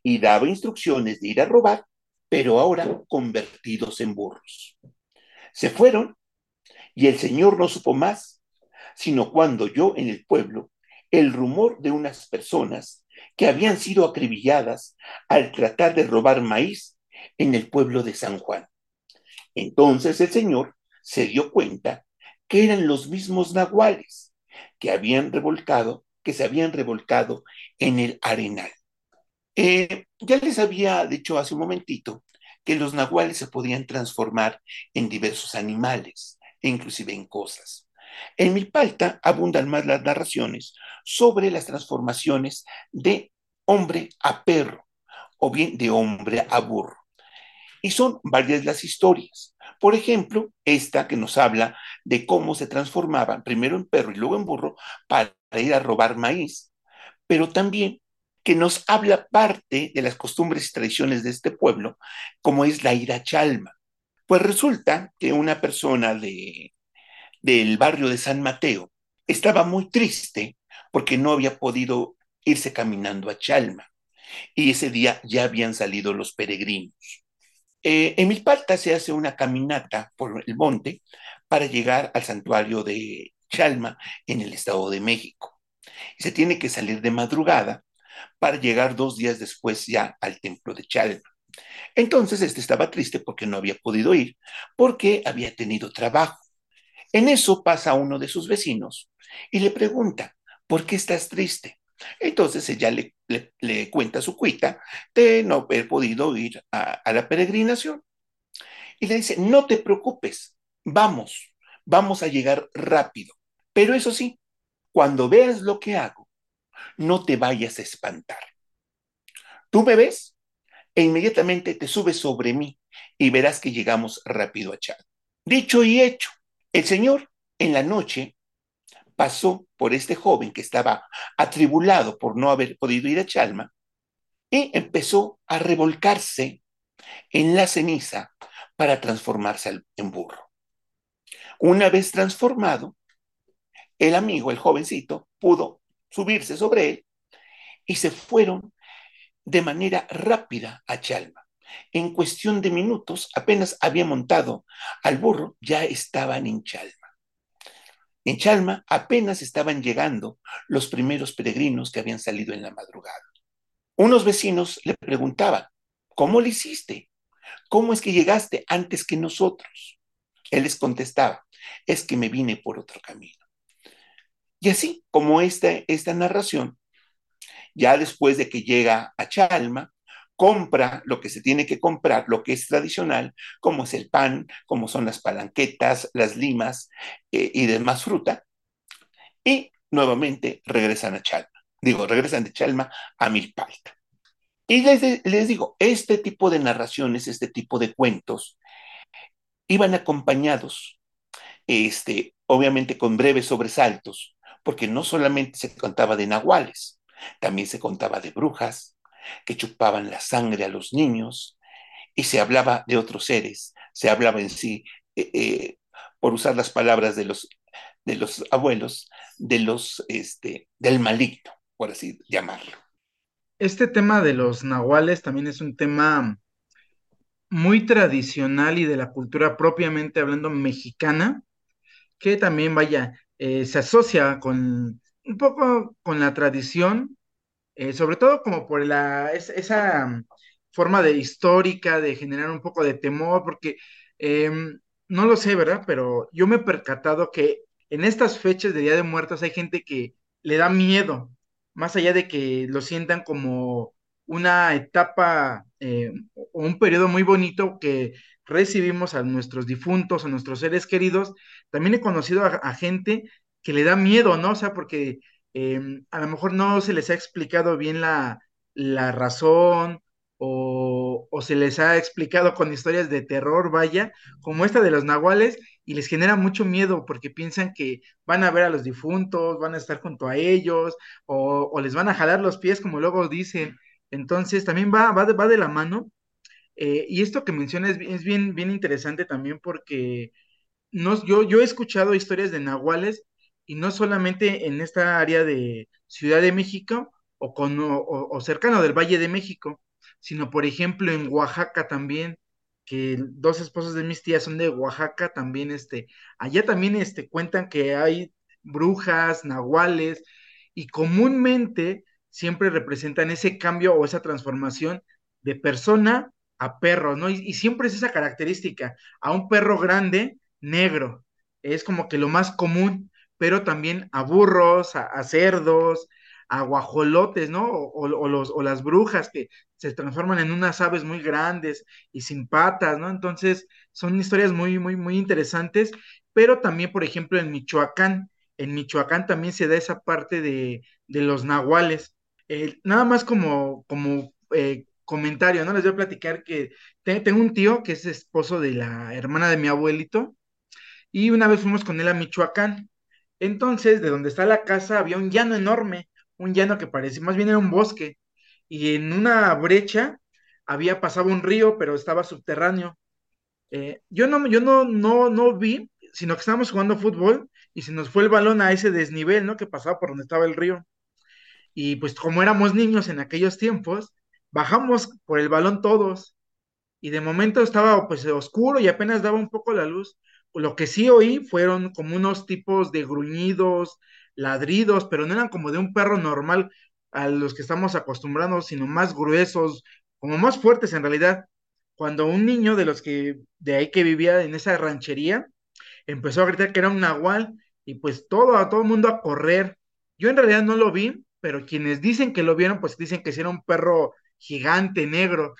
y daba instrucciones de ir a robar, pero ahora convertidos en burros? Se fueron y el señor no supo más, sino cuando oyó en el pueblo el rumor de unas personas que habían sido acribilladas al tratar de robar maíz en el pueblo de San Juan. Entonces el señor se dio cuenta que eran los mismos nahuales que habían revolcado, que se habían revolcado en el arenal. Eh, ya les había dicho hace un momentito que los nahuales se podían transformar en diversos animales, e inclusive en cosas. En Milpalta abundan más las narraciones sobre las transformaciones de hombre a perro o bien de hombre a burro. Y son varias las historias. Por ejemplo, esta que nos habla de cómo se transformaban primero en perro y luego en burro para ir a robar maíz, pero también que nos habla parte de las costumbres y tradiciones de este pueblo, como es la ira chalma. Pues resulta que una persona de, del barrio de San Mateo estaba muy triste porque no había podido irse caminando a Chalma. Y ese día ya habían salido los peregrinos. Eh, en Milpalta se hace una caminata por el monte para llegar al santuario de Chalma en el Estado de México. Se tiene que salir de madrugada para llegar dos días después ya al templo de Chalma. Entonces este estaba triste porque no había podido ir, porque había tenido trabajo. En eso pasa uno de sus vecinos y le pregunta, ¿por qué estás triste? Entonces ella le, cuenta su cuita de no haber podido ir a, a la peregrinación. Y le dice, no te preocupes, vamos, vamos a llegar rápido. Pero eso sí, cuando veas lo que hago, no te vayas a espantar. Tú me ves e inmediatamente te subes sobre mí y verás que llegamos rápido a Chad. Dicho y hecho, el Señor en la noche pasó por este joven que estaba atribulado por no haber podido ir a Chalma y empezó a revolcarse en la ceniza para transformarse en burro. Una vez transformado, el amigo, el jovencito, pudo subirse sobre él y se fueron de manera rápida a Chalma. En cuestión de minutos, apenas había montado al burro, ya estaban en Chalma. En Chalma apenas estaban llegando los primeros peregrinos que habían salido en la madrugada. Unos vecinos le preguntaban, ¿cómo lo hiciste? ¿Cómo es que llegaste antes que nosotros? Él les contestaba, es que me vine por otro camino. Y así como esta, esta narración, ya después de que llega a Chalma, compra lo que se tiene que comprar, lo que es tradicional, como es el pan, como son las palanquetas, las limas eh, y demás fruta, y nuevamente regresan a Chalma. Digo, regresan de Chalma a Milpalta. Y les, les digo, este tipo de narraciones, este tipo de cuentos, iban acompañados, este, obviamente con breves sobresaltos, porque no solamente se contaba de nahuales, también se contaba de brujas, que chupaban la sangre a los niños y se hablaba de otros seres, se hablaba en sí, eh, eh, por usar las palabras de los, de los abuelos, de los, este, del maligno, por así llamarlo. Este tema de los nahuales también es un tema muy tradicional y de la cultura propiamente hablando mexicana, que también, vaya, eh, se asocia con un poco con la tradición eh, sobre todo como por la, esa forma de histórica de generar un poco de temor, porque em, no lo sé, ¿verdad? Pero yo me he percatado que en estas fechas de Día de Muertos hay gente que le da miedo, más allá de que lo sientan como una etapa eh, o un periodo muy bonito que recibimos a nuestros difuntos, a nuestros seres queridos. También he conocido a, a gente que le da miedo, ¿no? O sea, porque eh, a lo mejor no se les ha explicado bien la, la razón o, o se les ha explicado con historias de terror, vaya, como esta de los nahuales, y les genera mucho miedo porque piensan que van a ver a los difuntos, van a estar junto a ellos, o, o les van a jalar los pies, como luego dicen. Entonces, también va, va, de, va de la mano. Eh, y esto que mencionas es, es bien, bien interesante también porque no, yo, yo he escuchado historias de nahuales y no solamente en esta área de Ciudad de México o, con, o, cercano del Valle de México, sino por ejemplo en Oaxaca también, que dos esposos de mis tías son de Oaxaca también, este, allá también este, cuentan que hay brujas, nahuales, y comúnmente siempre representan ese cambio o esa transformación de persona a perro, ¿no? Y, y siempre es esa característica, a un perro grande negro. Es como que lo más común, pero también a burros, a, cerdos, a guajolotes, ¿no? O, los, o las brujas que se transforman en unas aves muy grandes y sin patas, ¿no? Entonces, son historias muy, muy, muy interesantes, pero también, por ejemplo, en Michoacán, en Michoacán también se da esa parte de, de los nahuales. Eh, nada más como, como eh, comentario, ¿no? Les voy a platicar que te- tengo un tío que es esposo de la hermana de mi abuelito y una vez fuimos con él a Michoacán. Entonces, de donde está la casa había un llano enorme, un llano que parecía, más bien era un bosque, y en una brecha había pasado un río, pero estaba subterráneo. Eh, yo no, yo no, no, no vi, sino que estábamos jugando fútbol y se nos fue el balón a ese desnivel, ¿no? Que pasaba por donde estaba el río. Y pues como éramos niños en aquellos tiempos, bajamos por el balón todos y de momento estaba pues oscuro y apenas daba un poco la luz. Lo que sí oí fueron como unos tipos de gruñidos, ladridos, pero no eran como de un perro normal a los que estamos acostumbrados, sino más gruesos, como más fuertes en realidad. Cuando un niño de los que de ahí que vivía en esa ranchería empezó a gritar que era un nahual y pues todo, a todo el mundo a correr. Yo en realidad no lo vi, pero quienes dicen que lo vieron, pues dicen que era un perro gigante, negro.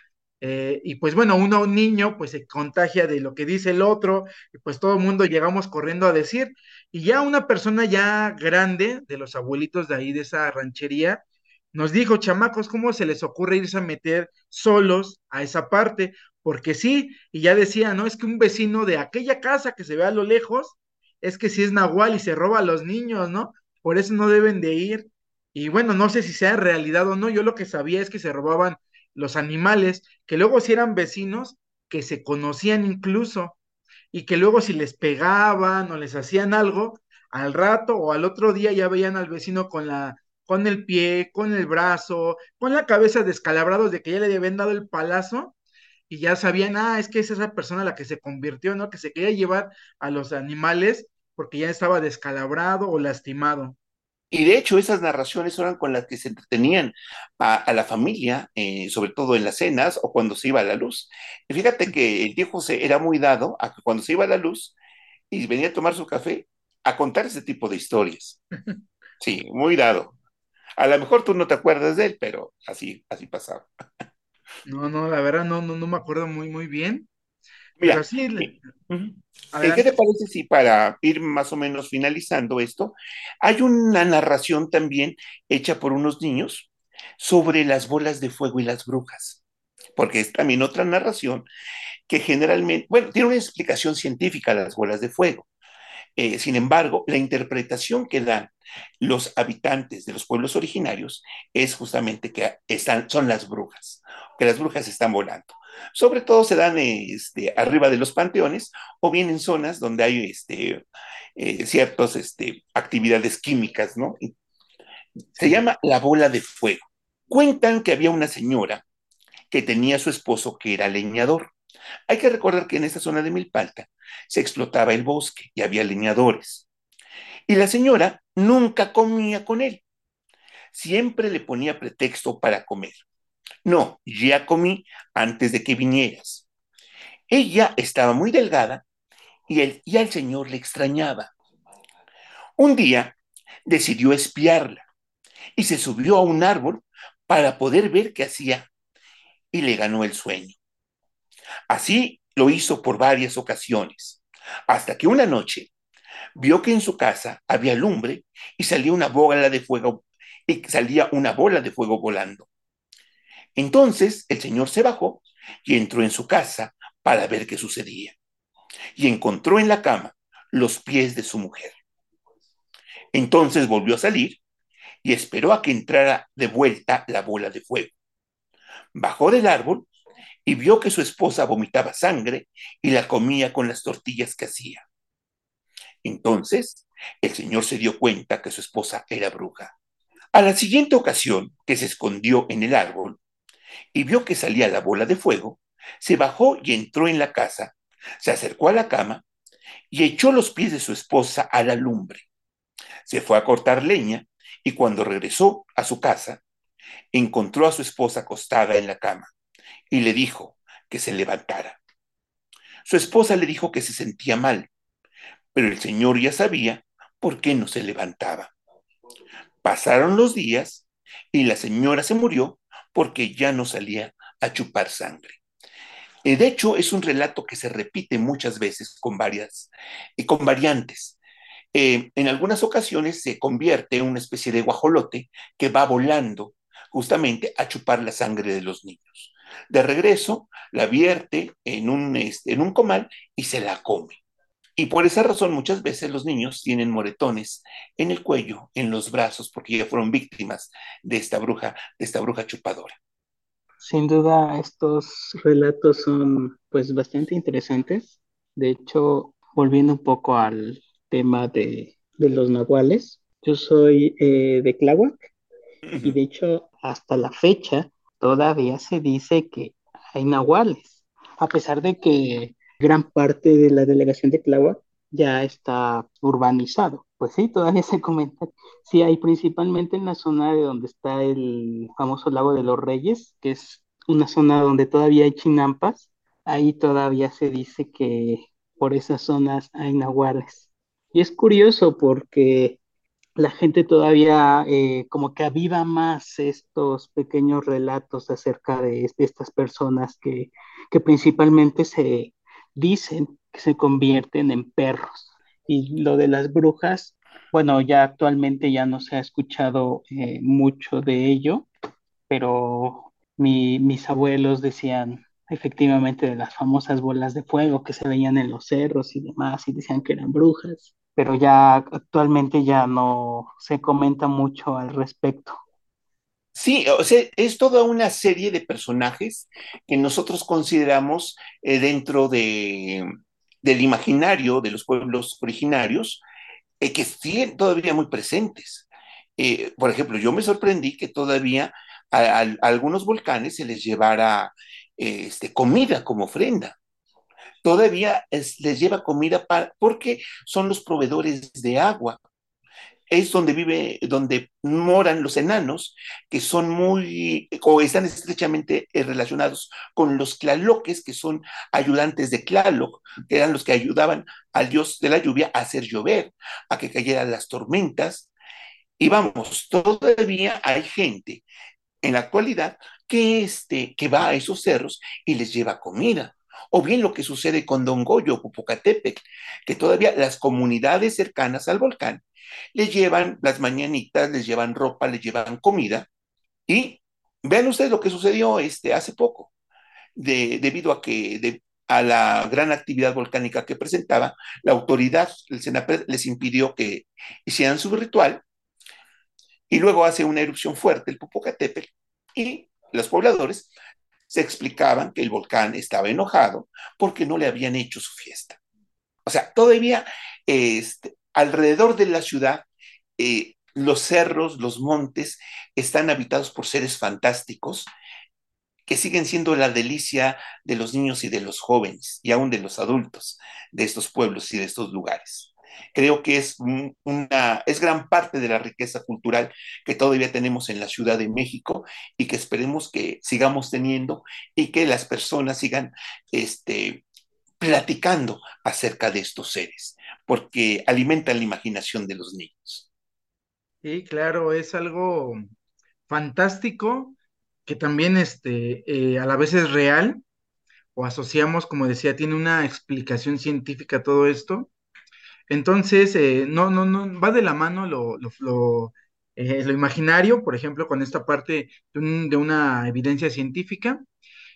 Eh, y pues bueno, uno, un niño, pues se contagia de lo que dice el otro, y pues todo el mundo llegamos corriendo a decir. Y ya una persona ya grande, de los abuelitos de ahí, de esa ranchería, nos dijo, chamacos, ¿cómo se les ocurre irse a meter solos a esa parte? Porque sí, y ya decía, ¿no? Es que un vecino de aquella casa que se ve a lo lejos, es que sí es nahual y se roba a los niños, ¿no? Por eso no deben de ir. Y bueno, no sé si sea realidad o no, yo lo que sabía es que se robaban los animales, que luego si eran vecinos, que se conocían incluso, y que luego si les pegaban o les hacían algo, al rato o al otro día ya veían al vecino con la, con el pie, con el brazo, con la cabeza descalabrados de que ya le habían dado el palazo y ya sabían, ah, es que es esa persona la que se convirtió, ¿no? Que se quería llevar a los animales porque ya estaba descalabrado o lastimado. Y de hecho, esas narraciones eran con las que se entretenían a, a la familia, eh, sobre todo en las cenas o cuando se iba a la luz. Y fíjate que el tío José era muy dado a que cuando se iba a la luz y venía a tomar su café, a contar ese tipo de historias. Sí, muy dado. A lo mejor tú no te acuerdas de él, pero así, así pasaba. No, no, la verdad no, no, no me acuerdo muy, muy bien, Mira, sí, le- eh. Eh, ¿qué te parece si para ir más o menos finalizando esto, hay una narración también hecha por unos niños sobre las bolas de fuego y las brujas? Porque es también otra narración que generalmente, bueno, tiene una explicación científica a las bolas de fuego. Eh, sin embargo, la interpretación que dan los habitantes de los pueblos originarios es justamente que están, son las brujas, que las brujas están volando. Sobre todo se dan este, arriba de los panteones o bien en zonas donde hay este, eh, ciertas este, actividades químicas, ¿no? Se llama la bola de fuego. Cuentan que había una señora que tenía a su esposo que era leñador. Hay que recordar que en esta zona de Milpalta se explotaba el bosque y había leñadores. Y la señora nunca comía con él. Siempre le ponía pretexto para comer. No, ya comí antes de que vinieras. Ella estaba muy delgada y, él, y al Señor le extrañaba. Un día decidió espiarla y se subió a un árbol para poder ver qué hacía y le ganó el sueño. Así lo hizo por varias ocasiones, hasta que una noche vio que en su casa había lumbre y salía una bola de fuego y salía una bola de fuego volando. Entonces el señor se bajó y entró en su casa para ver qué sucedía. Y encontró en la cama los pies de su mujer. Entonces volvió a salir y esperó a que entrara de vuelta la bola de fuego. Bajó del árbol y vio que su esposa vomitaba sangre y la comía con las tortillas que hacía. Entonces el señor se dio cuenta que su esposa era bruja. A la siguiente ocasión que se escondió en el árbol y vio que salía la bola de fuego, se bajó y entró en la casa, se acercó a la cama y echó los pies de su esposa a la lumbre. Se fue a cortar leña y cuando regresó a su casa, encontró a su esposa acostada en la cama y le dijo que se levantara. Su esposa le dijo que se sentía mal, pero el señor ya sabía por qué no se levantaba. Pasaron los días y la señora se murió porque ya no salía a chupar sangre. Eh, de hecho, es un relato que se repite muchas veces con varias, y con variantes. Eh, en algunas ocasiones se convierte en una especie de guajolote que va volando justamente a chupar la sangre de los niños. De regreso, la vierte en un, este, en un comal y se la come. Y por esa razón muchas veces los niños tienen moretones en el cuello, en los brazos, porque ya fueron víctimas de esta bruja, de esta bruja chupadora. Sin duda, estos relatos son pues bastante interesantes. De hecho, volviendo un poco al tema de, los nahuales. Yo soy eh, de Tláhuac y de hecho hasta la fecha todavía se dice que hay nahuales, a pesar de que gran parte de la delegación de Tláhuac ya está urbanizado. Pues sí, todavía se comenta. Sí, hay principalmente en la zona de donde está el famoso lago de los Reyes, que es una zona donde todavía hay chinampas. Ahí todavía se dice que por esas zonas hay nahuales. Y es curioso porque la gente todavía eh, como que aviva más estos pequeños relatos acerca de, estas personas que, que, principalmente se dicen que se convierten en perros. Y lo de las brujas, bueno, ya actualmente ya no se ha escuchado eh, mucho de ello, pero mis abuelos decían efectivamente de las famosas bolas de fuego que se veían en los cerros y demás, y decían que eran brujas pero ya actualmente ya no se comenta mucho al respecto. Sí, o sea, es toda una serie de personajes que nosotros consideramos eh, dentro de, del imaginario de los pueblos originarios eh, que siguen todavía muy presentes. Eh, por ejemplo, yo me sorprendí que todavía a, algunos volcanes se les llevara este, comida como ofrenda todavía les lleva comida porque son los proveedores de agua. Es donde vive, donde moran los enanos, que son muy, o están estrechamente eh, relacionados con los tlaloques, que son ayudantes de Tlaloc, que eran los que ayudaban al dios de la lluvia a hacer llover, a que cayeran las tormentas. Y vamos, todavía hay gente en la actualidad que, este, que va a esos cerros y les lleva comida o bien lo que sucede con Don Goyo, Popocatépetl, que todavía las comunidades cercanas al volcán le llevan las mañanitas, les llevan ropa, les llevan comida, y vean ustedes lo que sucedió este, hace poco, debido a que a la gran actividad volcánica que presentaba, la autoridad, el Senapred, les impidió que hicieran su ritual, y luego hace una erupción fuerte el Popocatépetl, y los pobladores se explicaban que el volcán estaba enojado porque no le habían hecho su fiesta. O sea, todavía este, alrededor de la ciudad, eh, los cerros, los montes están habitados por seres fantásticos que siguen siendo la delicia de los niños y de los jóvenes y aún de los adultos de estos pueblos y de estos lugares creo que es, una, es gran parte de la riqueza cultural que todavía tenemos en la Ciudad de México y que esperemos que sigamos teniendo y que las personas sigan este, platicando acerca de estos seres, porque alimentan la imaginación de los niños. Sí, claro, es algo fantástico que también este, eh, a la vez es real o asociamos, como decía, tiene una explicación científica todo esto. Entonces, eh, no, no, no, va de la mano lo, lo, lo, eh, imaginario, por ejemplo, con esta parte de, de una evidencia científica.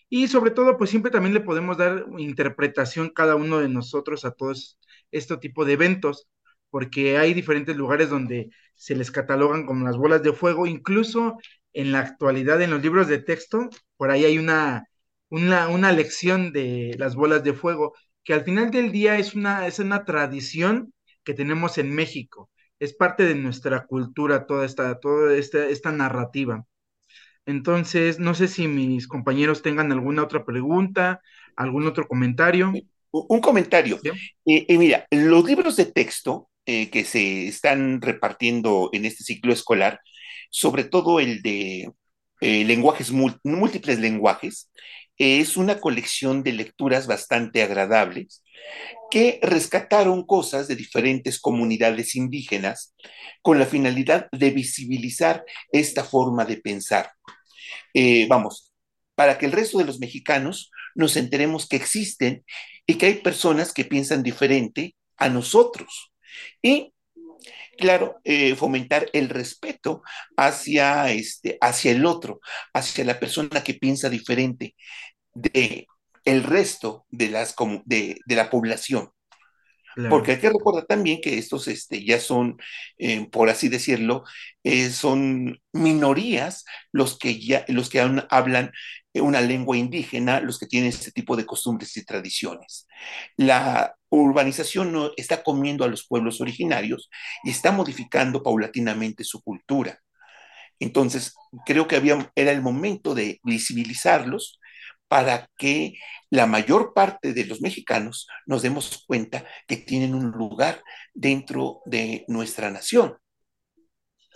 Y sobre todo, pues siempre también le podemos dar interpretación cada uno de nosotros a todos este tipo de eventos, porque hay diferentes lugares donde se les catalogan como las bolas de fuego, incluso en la actualidad en los libros de texto, por ahí hay una, una, una lección de las bolas de fuego, que al final del día es una, es una tradición que tenemos en México, es parte de nuestra cultura toda esta, toda esta, esta narrativa. Entonces, no sé si mis compañeros tengan alguna otra pregunta, algún otro comentario. Un comentario. ¿sí? Eh, eh, mira, los libros de texto eh, que se están repartiendo en este ciclo escolar, sobre todo el de eh, lenguajes, múltiples lenguajes, es una colección de lecturas bastante agradables que rescataron cosas de diferentes comunidades indígenas con la finalidad de visibilizar esta forma de pensar. Eh, vamos, para que el resto de los mexicanos nos enteremos que existen y que hay personas que piensan diferente a nosotros. Y, claro, eh, fomentar el respeto hacia, este, hacia el otro, hacia la persona que piensa diferente de el resto de, las, de, de la población. Porque hay que recordar también que estos este, ya son, eh, por así decirlo, eh, son minorías los que ya, los que aún hablan una lengua indígena, los que tienen este tipo de costumbres y tradiciones. La urbanización no está comiendo a los pueblos originarios y está modificando paulatinamente su cultura. Entonces, creo que había, era el momento de visibilizarlos para que la mayor parte de los mexicanos nos demos cuenta que tienen un lugar dentro de nuestra nación.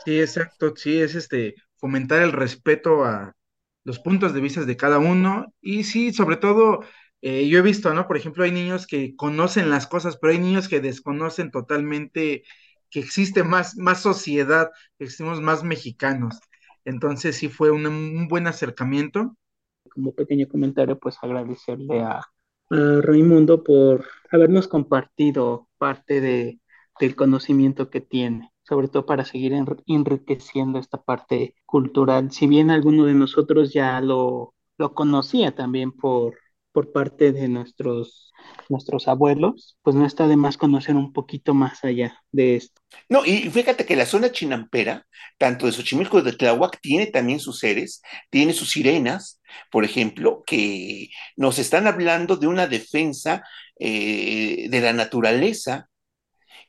sí, exacto, sí, es este, fomentar el respeto a los puntos de vista de cada uno y sí, sobre todo, eh, yo he visto, ¿no? Por ejemplo, hay niños que conocen las cosas, pero hay niños que desconocen totalmente que existe más, más sociedad, que existimos más mexicanos. Entonces sí fue un, un buen acercamiento. como pequeño comentario, pues agradecerle a, a Raimundo por habernos compartido parte de, del conocimiento que tiene, sobre todo para seguir enr- enriqueciendo esta parte cultural. Si bien alguno de nosotros ya lo, lo conocía también por, por parte de nuestros, nuestros abuelos, pues no está de más conocer un poquito más allá de esto. No, y fíjate que la zona chinampera, tanto de Xochimilco como de Tláhuac, tiene también sus seres, tiene sus sirenas, por ejemplo, que nos están hablando de una defensa eh, de la naturaleza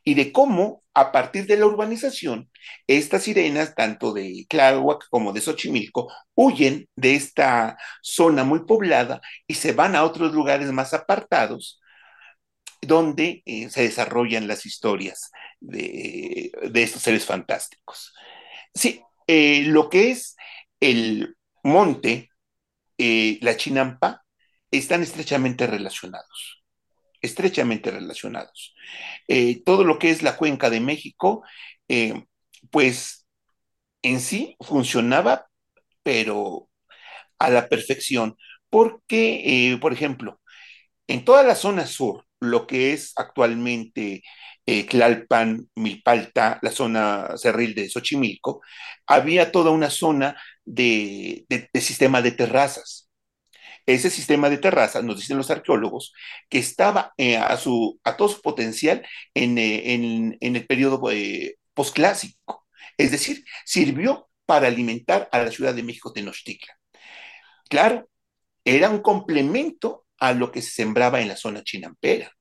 y de cómo a partir de la urbanización, estas sirenas, tanto de Tláhuac como de Xochimilco, huyen de esta zona muy poblada y se van a otros lugares más apartados donde eh, se desarrollan las historias de, de, estos seres fantásticos. Sí, eh, lo que es el monte, eh, la chinampa, están estrechamente relacionados, estrechamente relacionados. Eh, todo lo que es la cuenca de México, eh, pues en sí funcionaba, pero a la perfección, porque, eh, por ejemplo, en toda la zona sur, lo que es actualmente eh, Tlalpan, Milpalta, la zona cerril de Xochimilco, había toda una zona de, sistema de terrazas. Ese sistema de terrazas, nos dicen los arqueólogos, que estaba eh, a, su, a todo su potencial en, eh, en, en el periodo eh, posclásico. Es decir, sirvió para alimentar a la Ciudad de México Tenochtitlan. Claro, era un complemento a lo que se sembraba en la zona chinampera.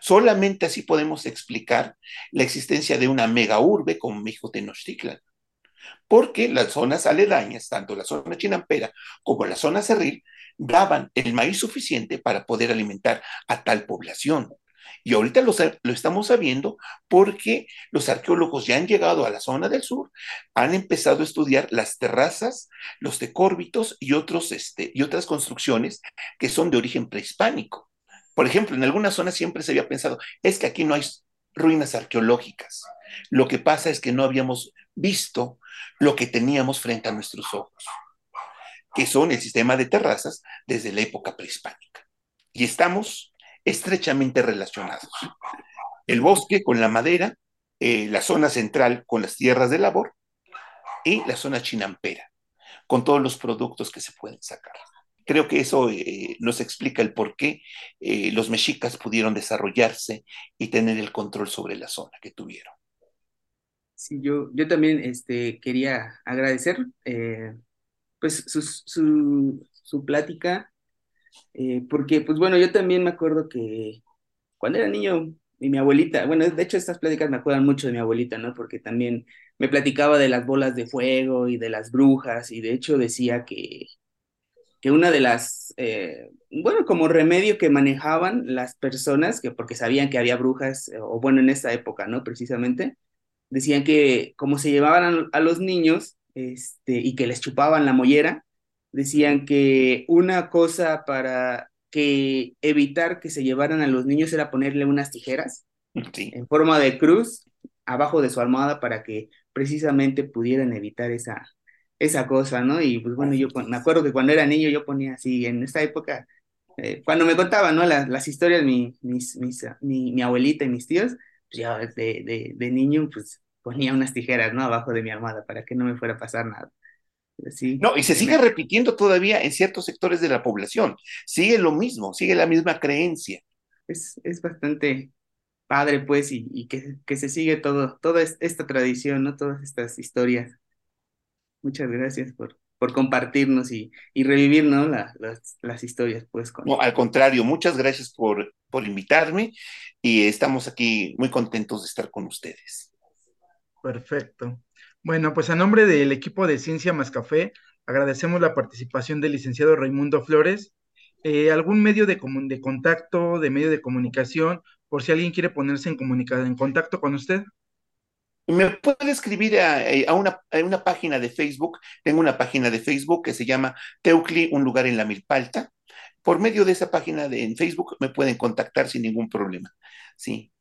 Solamente así podemos explicar la existencia de una mega urbe como México Tenochtitlan. Porque las zonas aledañas, tanto la zona chinampera como la zona cerril, daban el maíz suficiente para poder alimentar a tal población. Y ahorita lo, lo, estamos sabiendo porque los arqueólogos ya han llegado a la zona del sur, han empezado a estudiar las terrazas, los decórbitos y, otros, este, y otras construcciones que son de origen prehispánico Por ejemplo, en algunas zonas siempre se había pensado, es que aquí no hay ruinas arqueológicas. Lo que pasa es que no habíamos visto lo que teníamos frente a nuestros ojos, que son el sistema de terrazas desde la época prehispánica. Y estamos estrechamente relacionados. El bosque con la madera, eh, la zona central con las tierras de labor y la zona chinampera, con todos los productos que se pueden sacar. Creo que eso eh, nos explica el por qué eh, los mexicas pudieron desarrollarse y tener el control sobre la zona que tuvieron. Sí, yo, yo también este, quería agradecer eh, pues su, su, su plática, porque pues bueno, yo también me acuerdo que cuando era niño y mi abuelita, bueno, de hecho estas pláticas me acuerdan mucho de mi abuelita, ¿no? Porque también me platicaba de las bolas de fuego y de las brujas y de hecho decía que, que una de las, eh, bueno, como remedio que manejaban las personas, que porque sabían que había brujas, eh, o bueno, en esa época, ¿no? Precisamente, decían que como se llevaban a, los niños este, y que les chupaban la mollera, decían que una cosa para que evitar que se llevaran a los niños era ponerle unas tijeras en forma de cruz abajo de su almohada para que precisamente pudieran evitar esa, esa cosa, ¿no? Y pues bueno, yo me acuerdo que cuando era niño yo ponía así, en esta época, eh, cuando me contaban, ¿no? Las, las historias, mi, mis, mis, mi, mi, abuelita y mis tíos, pues yo de, de, de, niño, pues ponía unas tijeras, ¿no? Abajo de mi almohada para que no me fuera a pasar nada. Sí. No, y se sigue repitiendo todavía en ciertos sectores de la población. Sigue lo mismo, sigue la misma creencia. Es, es bastante padre, pues, y, y que, que, se sigue todo, toda esta tradición, ¿no? Todas estas historias. Muchas gracias por, por compartirnos y, y revivir ¿no? las, las, historias. Pues, con... No, al contrario, muchas gracias por, por invitarme y estamos aquí muy contentos de estar con ustedes. Perfecto. Bueno, pues a nombre del equipo de Ciencia Más Café, agradecemos la participación del licenciado Raimundo Flores. Eh, ¿Algún medio de, contacto, de medio de comunicación, por si alguien quiere ponerse en, en contacto con usted? Me puede escribir eh, a, una, una, página de Facebook. Tengo una página de Facebook que se llama Teucli, un lugar en la Milpalta. Por medio de esa página de, en Facebook me pueden contactar sin ningún problema. Sí.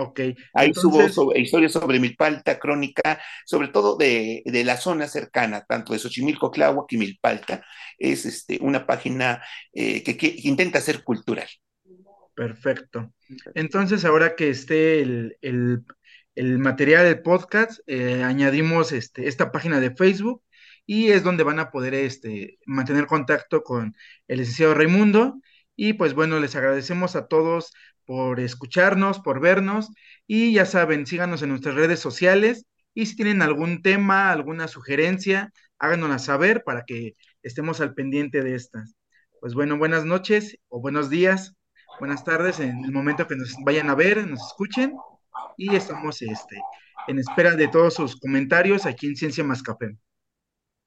Ok. Ahí subo historias sobre Milpalta, crónica, sobre todo de, de, la zona cercana, tanto de Xochimilco, Tláhuac y Milpalta. Es este, una página eh, que, que, intenta ser cultural. Perfecto. Entonces, ahora que esté el, el, el material del podcast, eh, añadimos este, esta página de Facebook y es donde van a poder este, mantener contacto con el licenciado Raimundo. Y pues bueno, les agradecemos a todos por escucharnos, por vernos y ya saben, síganos en nuestras redes sociales y si tienen algún tema, alguna sugerencia, háganosla saber para que estemos al pendiente de estas. Pues bueno, buenas noches o buenos días, buenas tardes en el momento que nos vayan a ver, nos escuchen y estamos este, en espera de todos sus comentarios aquí en Ciencia Más.